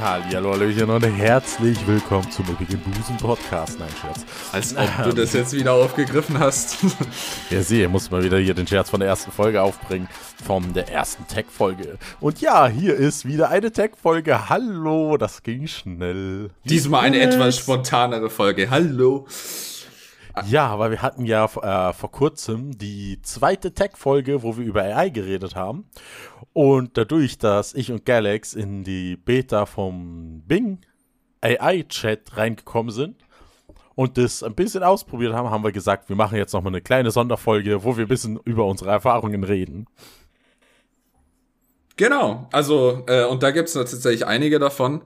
Hallo, Hallöchen und herzlich willkommen zum ewigen Busen Podcast. Nein, Scherz. Als ob du das jetzt wieder aufgegriffen hast. ja, sehe, muss mal wieder hier den Scherz von der ersten Folge aufbringen. Von der ersten Tech-Folge. Und ja, hier ist wieder eine Tech-Folge. Hallo, das ging schnell. Diesmal eine etwas spontanere Folge. Hallo. Ja, aber wir hatten ja äh, vor kurzem die zweite Tech-Folge, wo wir über AI geredet haben. Und dadurch, dass ich und Galax in die Beta vom Bing AI-Chat reingekommen sind und das ein bisschen ausprobiert haben, haben wir gesagt, wir machen jetzt nochmal eine kleine Sonderfolge, wo wir ein bisschen über unsere Erfahrungen reden. Genau, also, äh, und da gibt es tatsächlich einige davon.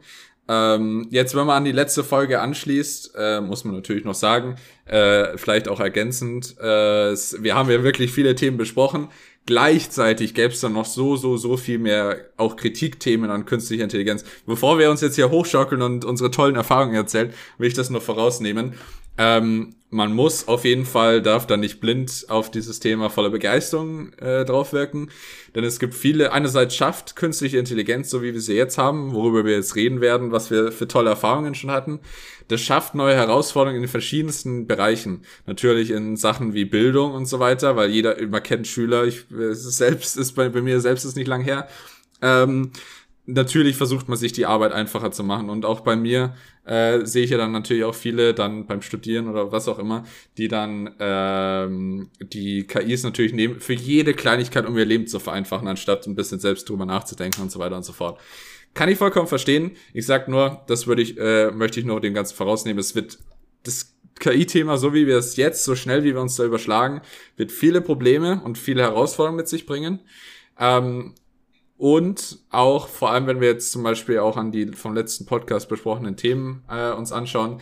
Ähm, jetzt, wenn man an die letzte Folge anschließt, äh, muss man natürlich noch sagen, äh, vielleicht auch ergänzend, äh, wir haben ja wirklich viele Themen besprochen. Gleichzeitig gäbe es dann noch so, so, so viel mehr auch Kritikthemen an künstlicher Intelligenz. Bevor wir uns jetzt hier hochschaukeln und unsere tollen Erfahrungen erzählen, will ich das nur vorausnehmen. Ähm, man muss auf jeden Fall, darf da nicht blind auf dieses Thema voller Begeisterung äh, draufwirken. Denn es gibt viele, einerseits schafft künstliche Intelligenz, so wie wir sie jetzt haben, worüber wir jetzt reden werden, was wir für tolle Erfahrungen schon hatten. Das schafft neue Herausforderungen in den verschiedensten Bereichen. Natürlich in Sachen wie Bildung und so weiter, weil jeder, man kennt Schüler, ich selbst ist bei, bei mir selbst ist nicht lang her. Ähm, natürlich versucht man sich die Arbeit einfacher zu machen. Und auch bei mir äh, sehe ich ja dann natürlich auch viele dann beim Studieren oder was auch immer, die dann ähm, die KIs natürlich nehmen für jede Kleinigkeit, um ihr Leben zu vereinfachen, anstatt ein bisschen selbst drüber nachzudenken und so weiter und so fort. Kann ich vollkommen verstehen. Ich sag nur, das würde ich, äh, möchte ich nur dem Ganzen vorausnehmen. Es wird das KI-Thema, so wie wir es jetzt, so schnell wie wir uns da überschlagen, wird viele Probleme und viele Herausforderungen mit sich bringen. Ähm, und auch, vor allem, wenn wir jetzt zum Beispiel auch an die vom letzten Podcast besprochenen Themen äh, uns anschauen,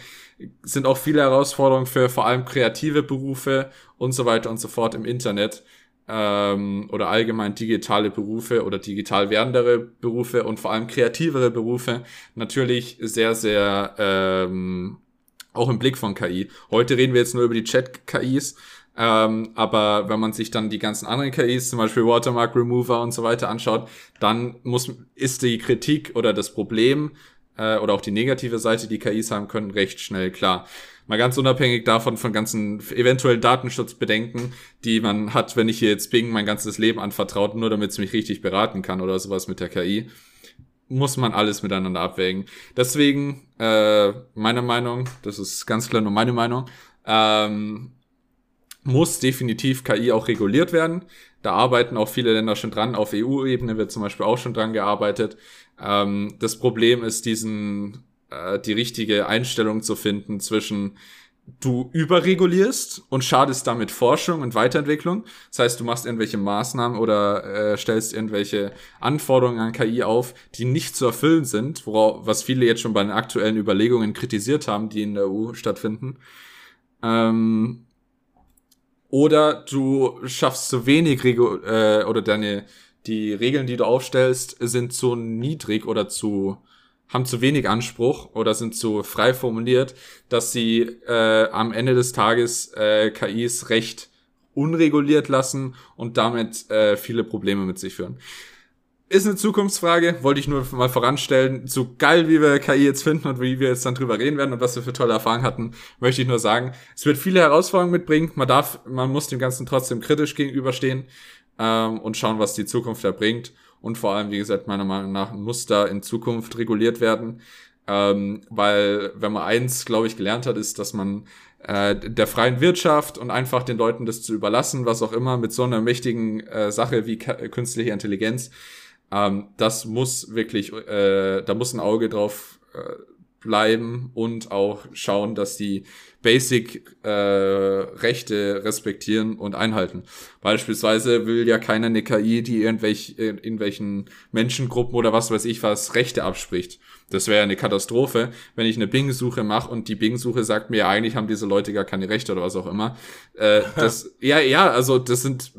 sind auch viele Herausforderungen für vor allem kreative Berufe und so weiter und so fort im Internet ähm, oder allgemein digitale Berufe oder digital werdendere Berufe und vor allem kreativere Berufe natürlich sehr, sehr ähm, auch im Blick von KI. Heute reden wir jetzt nur über die Chat-KIs, ähm, aber wenn man sich dann die ganzen anderen KIs, zum Beispiel Watermark Remover und so weiter anschaut, dann muss, ist die Kritik oder das Problem äh, oder auch die negative Seite, die KIs haben können, recht schnell klar. Mal ganz unabhängig davon von ganzen eventuellen Datenschutzbedenken, die man hat, wenn ich hier jetzt Bing mein ganzes Leben anvertraut, nur damit es mich richtig beraten kann oder sowas mit der KI, muss man alles miteinander abwägen. Deswegen, äh, meiner Meinung, das ist ganz klar nur meine Meinung, ähm, muss definitiv KI auch reguliert werden. Da arbeiten auch viele Länder schon dran. Auf EU-Ebene wird zum Beispiel auch schon dran gearbeitet. Ähm, das Problem ist, diesen äh, die richtige Einstellung zu finden zwischen du überregulierst und schadest damit Forschung und Weiterentwicklung. Das heißt, du machst irgendwelche Maßnahmen oder äh, stellst irgendwelche Anforderungen an KI auf, die nicht zu erfüllen sind, worauf, was viele jetzt schon bei den aktuellen Überlegungen kritisiert haben, die in der EU stattfinden. Ähm, oder du schaffst zu wenig Regu äh, oder deine die Regeln, die du aufstellst, sind zu niedrig oder zu haben zu wenig Anspruch oder sind zu frei formuliert, dass sie äh, am Ende des Tages äh, KIs recht unreguliert lassen und damit äh, viele Probleme mit sich führen. Ist eine Zukunftsfrage, wollte ich nur mal voranstellen. So geil, wie wir KI jetzt finden und wie wir jetzt dann drüber reden werden und was wir für tolle Erfahrungen hatten, möchte ich nur sagen. Es wird viele Herausforderungen mitbringen. Man darf, man muss dem Ganzen trotzdem kritisch gegenüberstehen ähm, und schauen, was die Zukunft da bringt. Und vor allem, wie gesagt, meiner Meinung nach muss da in Zukunft reguliert werden. Ähm, weil, wenn man eins, glaube ich, gelernt hat, ist, dass man äh, der freien Wirtschaft und einfach den Leuten das zu überlassen, was auch immer, mit so einer mächtigen äh, Sache wie künstliche Intelligenz, ähm, das muss wirklich, äh, da muss ein Auge drauf äh, bleiben und auch schauen, dass die Basic-Rechte äh, respektieren und einhalten. Beispielsweise will ja keiner eine KI, die irgendwelch, in irgendwelchen Menschengruppen oder was weiß ich was Rechte abspricht. Das wäre eine Katastrophe, wenn ich eine Bing-Suche mache und die Bing-Suche sagt mir, ja, eigentlich haben diese Leute gar keine Rechte oder was auch immer. Äh, das, ja, ja, also das sind,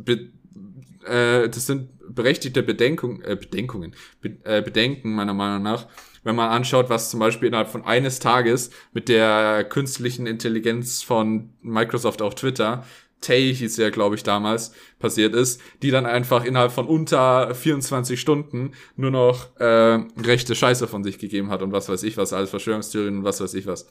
äh, das sind berechtigte Bedenkung, äh, Bedenkungen, Be äh, Bedenken meiner Meinung nach, wenn man anschaut, was zum Beispiel innerhalb von eines Tages mit der künstlichen Intelligenz von Microsoft auf Twitter Tay hieß ja, glaube ich, damals, passiert ist, die dann einfach innerhalb von unter 24 Stunden nur noch äh, rechte Scheiße von sich gegeben hat und was weiß ich was, alles Verschwörungstheorien und was weiß ich was.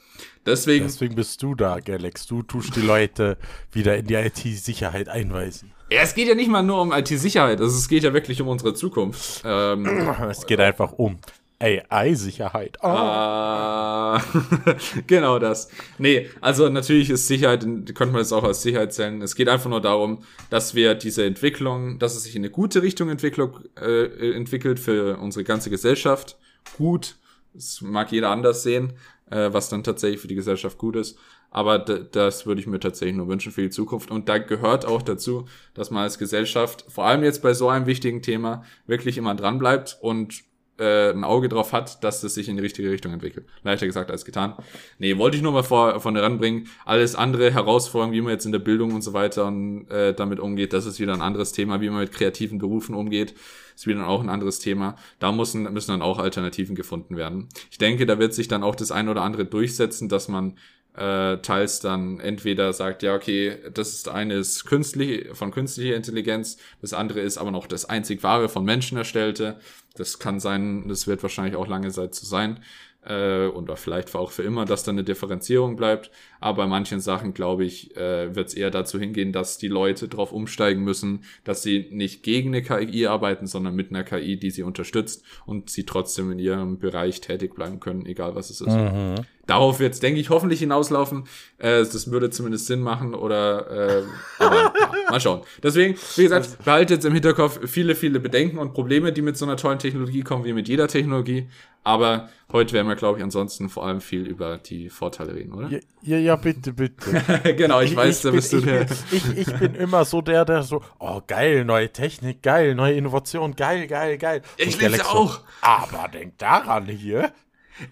Deswegen, Deswegen bist du da, Galax. Du tust die Leute wieder in die IT-Sicherheit einweisen. ja, es geht ja nicht mal nur um IT-Sicherheit, also es geht ja wirklich um unsere Zukunft. Ähm, Es geht einfach um AI-Sicherheit. Oh. Ah, genau das. Nee, also natürlich ist Sicherheit, könnte man es auch als Sicherheit zählen. Es geht einfach nur darum, dass wir diese Entwicklung, dass es sich in eine gute Richtung Entwicklung, äh, entwickelt für unsere ganze Gesellschaft. Gut, das mag jeder anders sehen, äh, was dann tatsächlich für die Gesellschaft gut ist. Aber das würde ich mir tatsächlich nur wünschen für die Zukunft. Und da gehört auch dazu, dass man als Gesellschaft, vor allem jetzt bei so einem wichtigen Thema, wirklich immer dran bleibt und äh, ein Auge drauf hat, dass es sich in die richtige Richtung entwickelt. Leichter gesagt als getan. Nee, wollte ich nur mal vor, von ranbringen. Alles andere Herausforderungen, wie man jetzt in der Bildung und so weiter und, äh, damit umgeht, das ist wieder ein anderes Thema. Wie man mit kreativen Berufen umgeht, ist wieder auch ein anderes Thema. Da müssen, müssen dann auch Alternativen gefunden werden. Ich denke, da wird sich dann auch das eine oder andere durchsetzen, dass man äh, teils dann entweder sagt, ja, okay, das ist eine ist künstlich, von künstlicher Intelligenz, das andere ist aber noch das einzig wahre von Menschen erstellte. Das kann sein, das wird wahrscheinlich auch lange Zeit so sein äh, und vielleicht auch für immer, dass da eine Differenzierung bleibt. Aber bei manchen Sachen, glaube ich, äh, wird es eher dazu hingehen, dass die Leute darauf umsteigen müssen, dass sie nicht gegen eine KI arbeiten, sondern mit einer KI, die sie unterstützt und sie trotzdem in ihrem Bereich tätig bleiben können, egal was es ist. Mhm. Darauf wird es, denke ich, hoffentlich hinauslaufen. Äh, das würde zumindest Sinn machen oder äh, aber, ja, mal schauen. Deswegen, wie gesagt, behaltet jetzt im Hinterkopf viele, viele Bedenken und Probleme, die mit so einer tollen Technologie kommen, wie mit jeder Technologie. Aber heute werden wir, glaube ich, ansonsten vor allem viel über die Vorteile reden, oder? Ja, ja, ja bitte, bitte. genau, ich, ich weiß, ich da bist bin, du der. Ich, ich, ich, bin immer so der, der so, oh geil, neue Technik, geil, neue Innovation, geil, geil, geil. Ich liebe es auch. So, aber denk daran hier.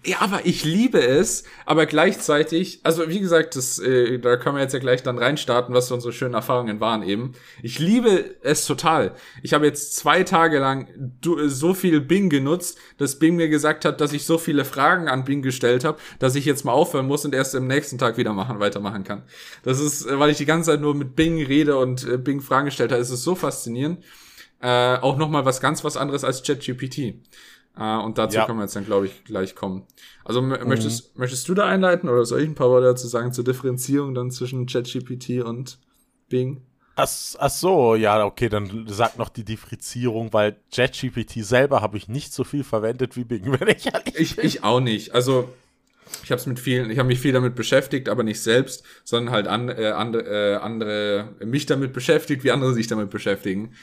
Ja, aber ich liebe es, aber gleichzeitig, also wie gesagt, das, äh, da können wir jetzt ja gleich dann reinstarten, was unsere schönen Erfahrungen waren eben. Ich liebe es total. Ich habe jetzt zwei Tage lang so viel Bing genutzt, dass Bing mir gesagt hat, dass ich so viele Fragen an Bing gestellt habe, dass ich jetzt mal aufhören muss und erst im nächsten Tag wieder machen, weitermachen kann. Das ist, äh, weil ich die ganze Zeit nur mit Bing rede und äh, Bing Fragen gestellt habe, ist es so faszinierend. Äh, auch nochmal was ganz was anderes als ChatGPT. Uh, und dazu ja. können wir jetzt dann, glaube ich, gleich kommen. Also mhm. möchtest, möchtest du da einleiten oder soll ich ein paar Worte dazu sagen zur Differenzierung dann zwischen ChatGPT und Bing? Ach, ach so, ja, okay, dann sag noch die Differenzierung, weil ChatGPT selber habe ich nicht so viel verwendet wie Bing, wenn ich ehrlich ich, bin. Ich auch nicht. Also ich habe mit vielen, ich habe mich viel damit beschäftigt, aber nicht selbst, sondern halt an, äh, andere, äh, andere mich damit beschäftigt, wie andere sich damit beschäftigen.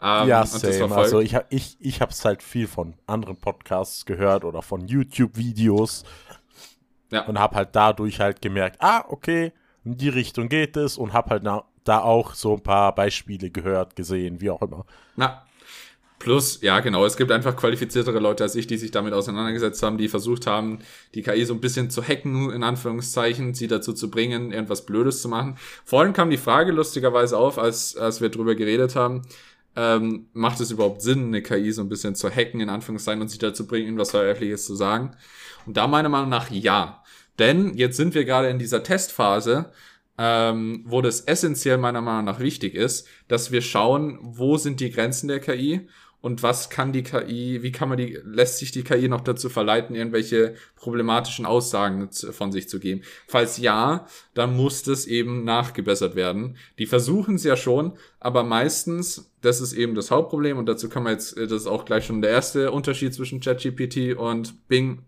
Ähm, ja, same. Also ich, ich, ich habe es halt viel von anderen Podcasts gehört oder von YouTube-Videos ja. und habe halt dadurch halt gemerkt, ah, okay, in die Richtung geht es und habe halt na, da auch so ein paar Beispiele gehört, gesehen, wie auch immer. Na, Plus, ja, genau, es gibt einfach qualifiziertere Leute als ich, die sich damit auseinandergesetzt haben, die versucht haben, die KI so ein bisschen zu hacken, in Anführungszeichen, sie dazu zu bringen, irgendwas Blödes zu machen. Vorhin kam die Frage lustigerweise auf, als, als wir drüber geredet haben, ähm, macht es überhaupt Sinn, eine KI so ein bisschen zu hacken, in Anführungszeichen, und sie dazu bringen, irgendwas Veröffentliches zu sagen? Und da meiner Meinung nach ja. Denn jetzt sind wir gerade in dieser Testphase, ähm, wo das essentiell meiner Meinung nach wichtig ist, dass wir schauen, wo sind die Grenzen der KI und was kann die KI, wie kann man die, lässt sich die KI noch dazu verleiten, irgendwelche problematischen Aussagen von sich zu geben? Falls ja, dann muss das eben nachgebessert werden. Die versuchen es ja schon, aber meistens, das ist eben das Hauptproblem und dazu kann man jetzt, das ist auch gleich schon der erste Unterschied zwischen ChatGPT und Bing,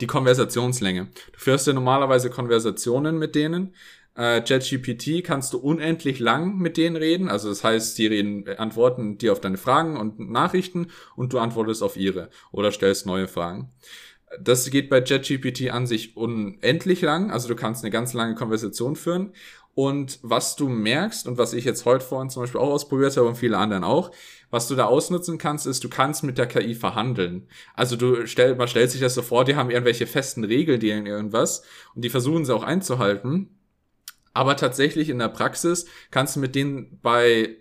die Konversationslänge. Du führst ja normalerweise Konversationen mit denen äh, JetGPT kannst du unendlich lang mit denen reden. Also das heißt, die reden, äh, antworten dir auf deine Fragen und Nachrichten und du antwortest auf ihre oder stellst neue Fragen. Das geht bei JetGPT an sich unendlich lang. Also du kannst eine ganz lange Konversation führen. Und was du merkst und was ich jetzt heute vorhin zum Beispiel auch ausprobiert habe und viele anderen auch, was du da ausnutzen kannst, ist, du kannst mit der KI verhandeln. Also du stell, man stellt sich das so vor, die haben irgendwelche festen Regeln, die irgendwas und die versuchen sie auch einzuhalten. Aber tatsächlich in der Praxis kannst du mit denen bei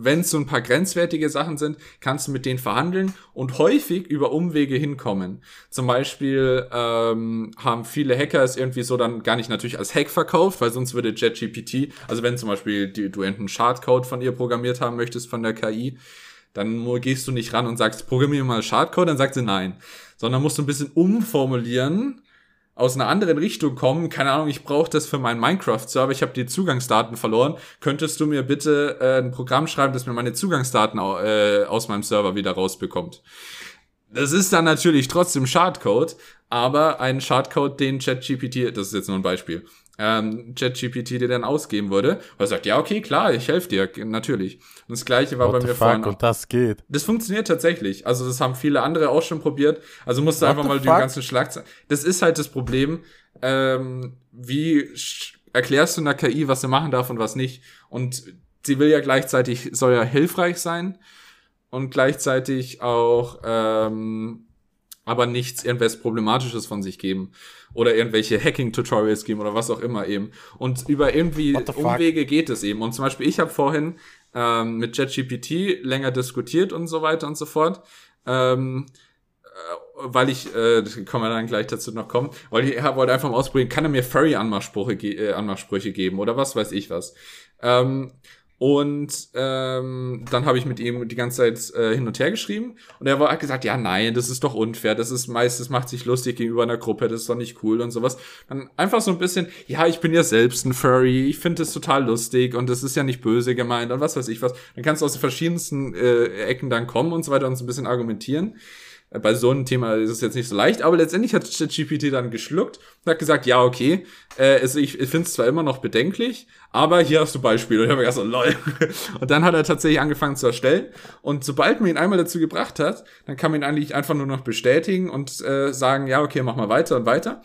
wenn es so ein paar grenzwertige Sachen sind, kannst du mit denen verhandeln und häufig über Umwege hinkommen. Zum Beispiel ähm, haben viele Hacker es irgendwie so dann gar nicht natürlich als Hack verkauft, weil sonst würde JetGPT, also wenn zum Beispiel die, du einen Schadcode von ihr programmiert haben möchtest von der KI, dann gehst du nicht ran und sagst, programmiere mal Schadcode, dann sagt sie nein. Sondern musst du ein bisschen umformulieren, aus einer anderen Richtung kommen, keine Ahnung, ich brauche das für meinen Minecraft-Server, ich habe die Zugangsdaten verloren, könntest du mir bitte äh, ein Programm schreiben, das mir meine Zugangsdaten äh, aus meinem Server wieder rausbekommt. Das ist dann natürlich trotzdem Schadcode, aber ein Schadcode, den ChatGPT, das ist jetzt nur ein Beispiel, ähm, ChatGPT dir dann ausgeben würde, weil er sagt, ja, okay, klar, ich helfe dir, natürlich. Und das gleiche war What bei mir fuck? vorhin. Und das geht. Das funktioniert tatsächlich. Also das haben viele andere auch schon probiert. Also musst du What einfach mal die fuck? ganzen Schlagzeilen. Das ist halt das Problem. Ähm, wie erklärst du einer KI, was sie machen darf und was nicht? Und sie will ja gleichzeitig, soll ja hilfreich sein und gleichzeitig auch ähm, aber nichts irgendwas Problematisches von sich geben oder irgendwelche Hacking-Tutorials geben oder was auch immer eben. Und über irgendwie? Umwege geht es eben. Und zum Beispiel, ich habe vorhin ähm, mit JetGPT länger diskutiert und so weiter und so fort. Ähm, äh, weil ich, äh, kann man dann gleich dazu noch kommen, weil ich hab- wollte einfach mal ausprobieren, kann er mir Furry-Anmachsprüche ge äh, Anmachsprüche geben oder was weiß ich was. Ähm, und ähm, dann habe ich mit ihm die ganze Zeit äh, hin und her geschrieben und er war, hat gesagt, ja nein, das ist doch unfair, das ist meistens macht sich lustig gegenüber einer Gruppe, das ist doch nicht cool und sowas. Dann einfach so ein bisschen, ja, ich bin ja selbst ein Furry, ich finde das total lustig und das ist ja nicht böse gemeint und was weiß ich was. Dann kannst du aus den verschiedensten äh, Ecken dann kommen und so weiter und so ein bisschen argumentieren. Bei so einem Thema ist es jetzt nicht so leicht, aber letztendlich hat ChatGPT dann geschluckt und hat gesagt, ja, okay, äh, also ich finde es zwar immer noch bedenklich, aber hier hast du Beispiele. Und ich habe mir so, lol. Und dann hat er tatsächlich angefangen zu erstellen. Und sobald man ihn einmal dazu gebracht hat, dann kann man ihn eigentlich einfach nur noch bestätigen und äh, sagen, ja, okay, mach mal weiter und weiter.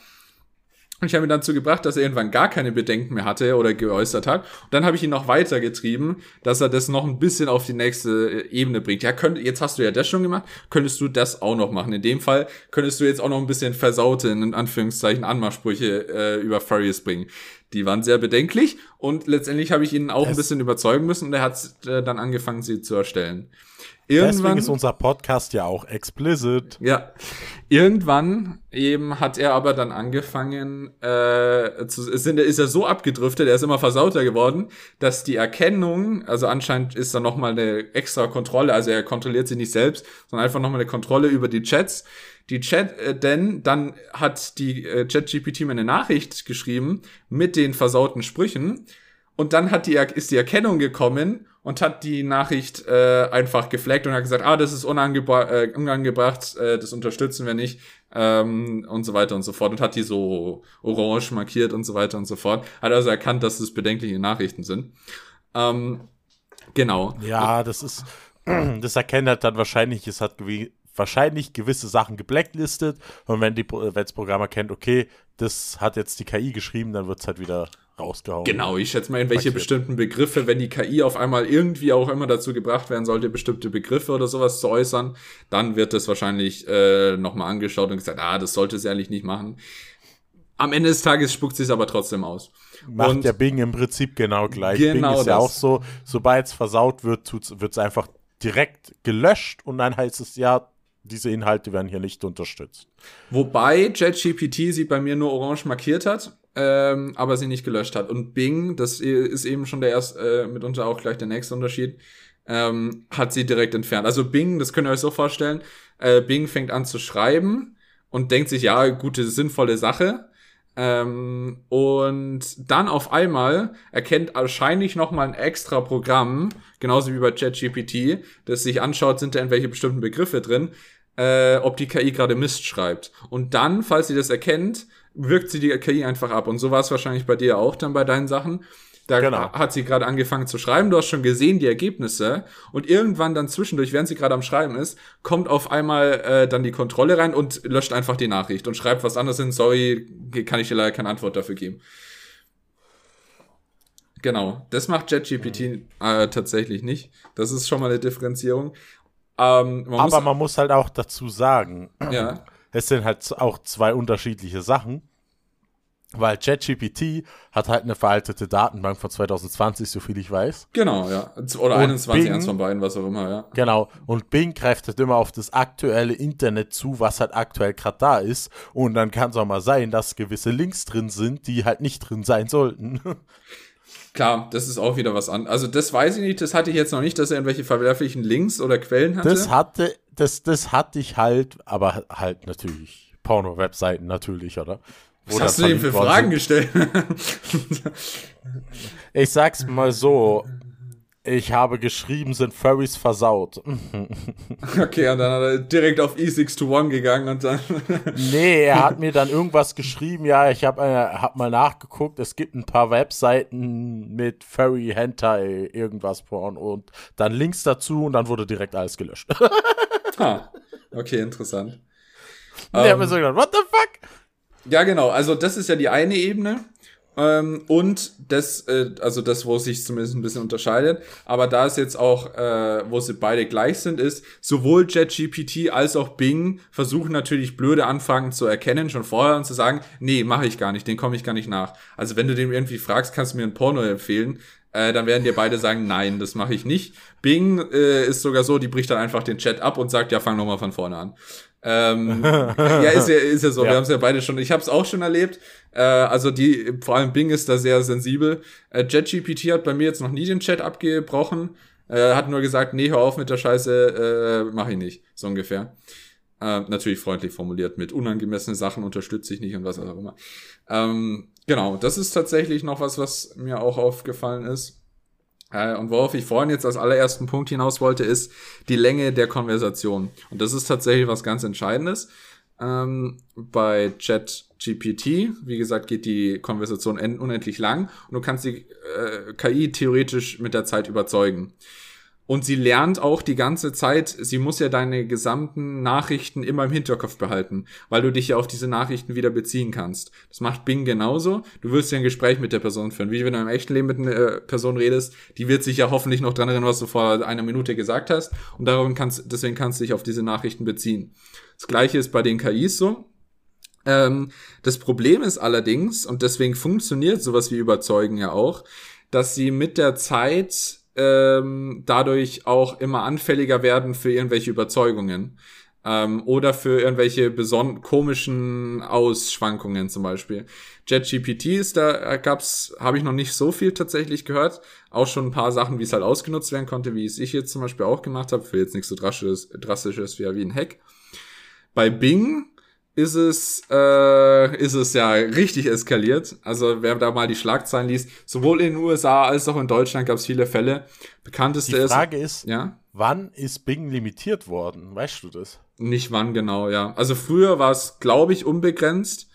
Und ich habe ihn dazu gebracht, dass er irgendwann gar keine Bedenken mehr hatte oder geäußert hat. Und dann habe ich ihn noch weitergetrieben, dass er das noch ein bisschen auf die nächste äh, Ebene bringt. Ja, könnt, jetzt hast du ja das schon gemacht, könntest du das auch noch machen. In dem Fall könntest du jetzt auch noch ein bisschen versaute, in Anführungszeichen, Anmachsprüche äh, über Furries bringen. Die waren sehr bedenklich und letztendlich habe ich ihn auch ein Es- bisschen überzeugen müssen und er hat äh, dann angefangen, sie zu erstellen. Deswegen ist unser Podcast ja auch explicit. Ja, irgendwann eben hat er aber dann angefangen, äh, zu, sind, ist er so abgedriftet, er ist immer versauter geworden, dass die Erkennung, also anscheinend ist da nochmal eine extra Kontrolle, also er kontrolliert sie nicht selbst, sondern einfach nochmal eine Kontrolle über die Chats. Die Chat, äh, denn dann hat die äh, ChatGPT mir eine Nachricht geschrieben mit den versauten Sprüchen und dann hat die, ist die Erkennung gekommen und hat die Nachricht äh, einfach gefleckt und hat gesagt, ah, das ist unangebra äh, unangebracht, äh, das unterstützen wir nicht ähm, und so weiter und so fort und hat die so orange markiert und so weiter und so fort. Hat also erkannt, dass es bedenkliche Nachrichten sind. Ähm, genau. Ja, das ist, das erkennt halt dann wahrscheinlich, es hat wahrscheinlich gewisse Sachen geblacklistet und wenn die, wenn das Programm erkennt, okay, das hat jetzt die KI geschrieben, dann wird es halt wieder rausgehauen. Genau, ich schätze mal, in welche bestimmten Begriffe, wenn die KI auf einmal irgendwie auch immer dazu gebracht werden sollte, bestimmte Begriffe oder sowas zu äußern, dann wird das wahrscheinlich äh, nochmal angeschaut und gesagt, ah, das sollte sie eigentlich nicht machen. Am Ende des Tages spuckt sie es aber trotzdem aus. Macht Und- ja Bing im Prinzip genau gleich. Genau Bing ist ja das. auch so, sobald es versaut wird, wird es einfach direkt gelöscht und dann heißt es ja, diese Inhalte werden hier nicht unterstützt. Wobei JetGPT sie bei mir nur orange markiert hat, ähm, aber sie nicht gelöscht hat. Und Bing, das ist eben schon der erste, äh, mitunter auch gleich der nächste Unterschied, ähm, hat sie direkt entfernt. Also Bing, das könnt ihr euch so vorstellen, äh, Bing fängt an zu schreiben und denkt sich, ja, gute, sinnvolle Sache. Ähm, und dann auf einmal erkennt wahrscheinlich noch mal ein extra Programm, genauso wie bei ChatGPT, das sich anschaut, sind da irgendwelche bestimmten Begriffe drin, äh, ob die KI gerade Mist schreibt. Und dann, falls sie das erkennt, wirkt sie die KI einfach ab. Und so war es wahrscheinlich bei dir auch dann bei deinen Sachen. Da Genau. hat sie gerade angefangen zu schreiben, du hast schon gesehen die Ergebnisse und irgendwann dann zwischendurch, während sie gerade am Schreiben ist, kommt auf einmal äh, dann die Kontrolle rein und löscht einfach die Nachricht und schreibt was anderes hin. Sorry, kann ich dir leider keine Antwort dafür geben. Genau, das macht JetGPT äh, tatsächlich nicht. Das ist schon mal eine Differenzierung. Ähm, man Aber muss, man muss halt auch dazu sagen, ja, es sind halt auch zwei unterschiedliche Sachen. Weil ChatGPT hat halt eine veraltete Datenbank von 2020, so viel ich weiß. Genau, ja. Oder und 21, Bing, eins von beiden, was auch immer, ja. Genau. Und Bing greift halt immer auf das aktuelle Internet zu, was halt aktuell gerade da ist. Und dann kann es auch mal sein, dass gewisse Links drin sind, die halt nicht drin sein sollten. Klar, das ist auch wieder was an. Also das weiß ich nicht, das hatte ich jetzt noch nicht, dass er irgendwelche verwerflichen Links oder Quellen hatte. Das hatte, das, das hatte ich halt, aber halt natürlich Porno-Webseiten natürlich, oder? Was hast du ihm für Fragen gestellt? ich sag's mal so. Ich habe geschrieben, sind Furries versaut. okay, und dann hat er direkt auf E6 to 1 gegangen und dann. nee, er hat mir dann irgendwas geschrieben. Ja, ich habe äh, hab mal nachgeguckt. Es gibt ein paar Webseiten mit Furry, Hentai, irgendwas Porn und dann Links dazu und dann wurde direkt alles gelöscht. ah, okay, interessant. Und um, ich habe mir so gedacht, what the fuck? Ja, genau. Also das ist ja die eine Ebene. Ähm, und das, äh, also das, wo sich zumindest ein bisschen unterscheidet. Aber da es jetzt auch, äh, wo sie beide gleich sind, ist, sowohl JetGPT als auch Bing versuchen natürlich blöde Anfragen zu erkennen, schon vorher und zu sagen, nee, mache ich gar nicht, den komme ich gar nicht nach. Also wenn du dem irgendwie fragst, kannst du mir ein Porno empfehlen, äh, dann werden dir beide sagen, nein, das mache ich nicht. Bing äh, ist sogar so, die bricht dann einfach den Chat ab und sagt, ja, fang nochmal von vorne an. Ähm, ja, ist ja, ist ja so. Ja. Wir haben es ja beide schon. Ich habe es auch schon erlebt. Äh, also die, vor allem Bing ist da sehr sensibel. Äh, JetGPT hat bei mir jetzt noch nie den Chat abgebrochen. Äh, hat nur gesagt, nee, hör auf mit der Scheiße, äh, mach ich nicht. So ungefähr. Äh, natürlich freundlich formuliert mit unangemessene Sachen unterstütze ich nicht und was auch immer. Ähm, genau, das ist tatsächlich noch was, was mir auch aufgefallen ist. Äh, und worauf ich vorhin jetzt als allerersten Punkt hinaus wollte, ist die Länge der Konversation. Und das ist tatsächlich was ganz Entscheidendes. Ähm, bei ChatGPT, wie gesagt, geht die Konversation unendlich lang und du kannst die äh, KI theoretisch mit der Zeit überzeugen. Und sie lernt auch die ganze Zeit, sie muss ja deine gesamten Nachrichten immer im Hinterkopf behalten, weil du dich ja auf diese Nachrichten wieder beziehen kannst. Das macht Bing genauso. Du wirst ja ein Gespräch mit der Person führen. Wie wenn du im echten Leben mit einer äh, Person redest, die wird sich ja hoffentlich noch dran erinnern, was du vor einer Minute gesagt hast. Und darum kannst, deswegen kannst du dich auf diese Nachrichten beziehen. Das gleiche ist bei den KIs so. Ähm, das Problem ist allerdings, und deswegen funktioniert sowas wie Überzeugen ja auch, dass sie mit der Zeit ähm, dadurch auch immer anfälliger werden für irgendwelche Überzeugungen ähm, oder für irgendwelche beson komischen Ausschwankungen zum Beispiel. JetGPT ist da gab's, habe ich noch nicht so viel tatsächlich gehört, auch schon ein paar Sachen, wie es halt ausgenutzt werden konnte, wie es ich jetzt zum Beispiel auch gemacht habe, für jetzt nichts so drastisches, drastisches wie ein Hack. Bei Bing ist es, äh, ist es ja richtig eskaliert. Also wer da mal die Schlagzeilen liest, sowohl in den USA als auch in Deutschland gab es viele Fälle. Bekannteste ist. Die Frage ist, ist ja? wann ist Bing limitiert worden? Weißt du das? Nicht wann genau, ja. Also früher war es, glaube ich, unbegrenzt.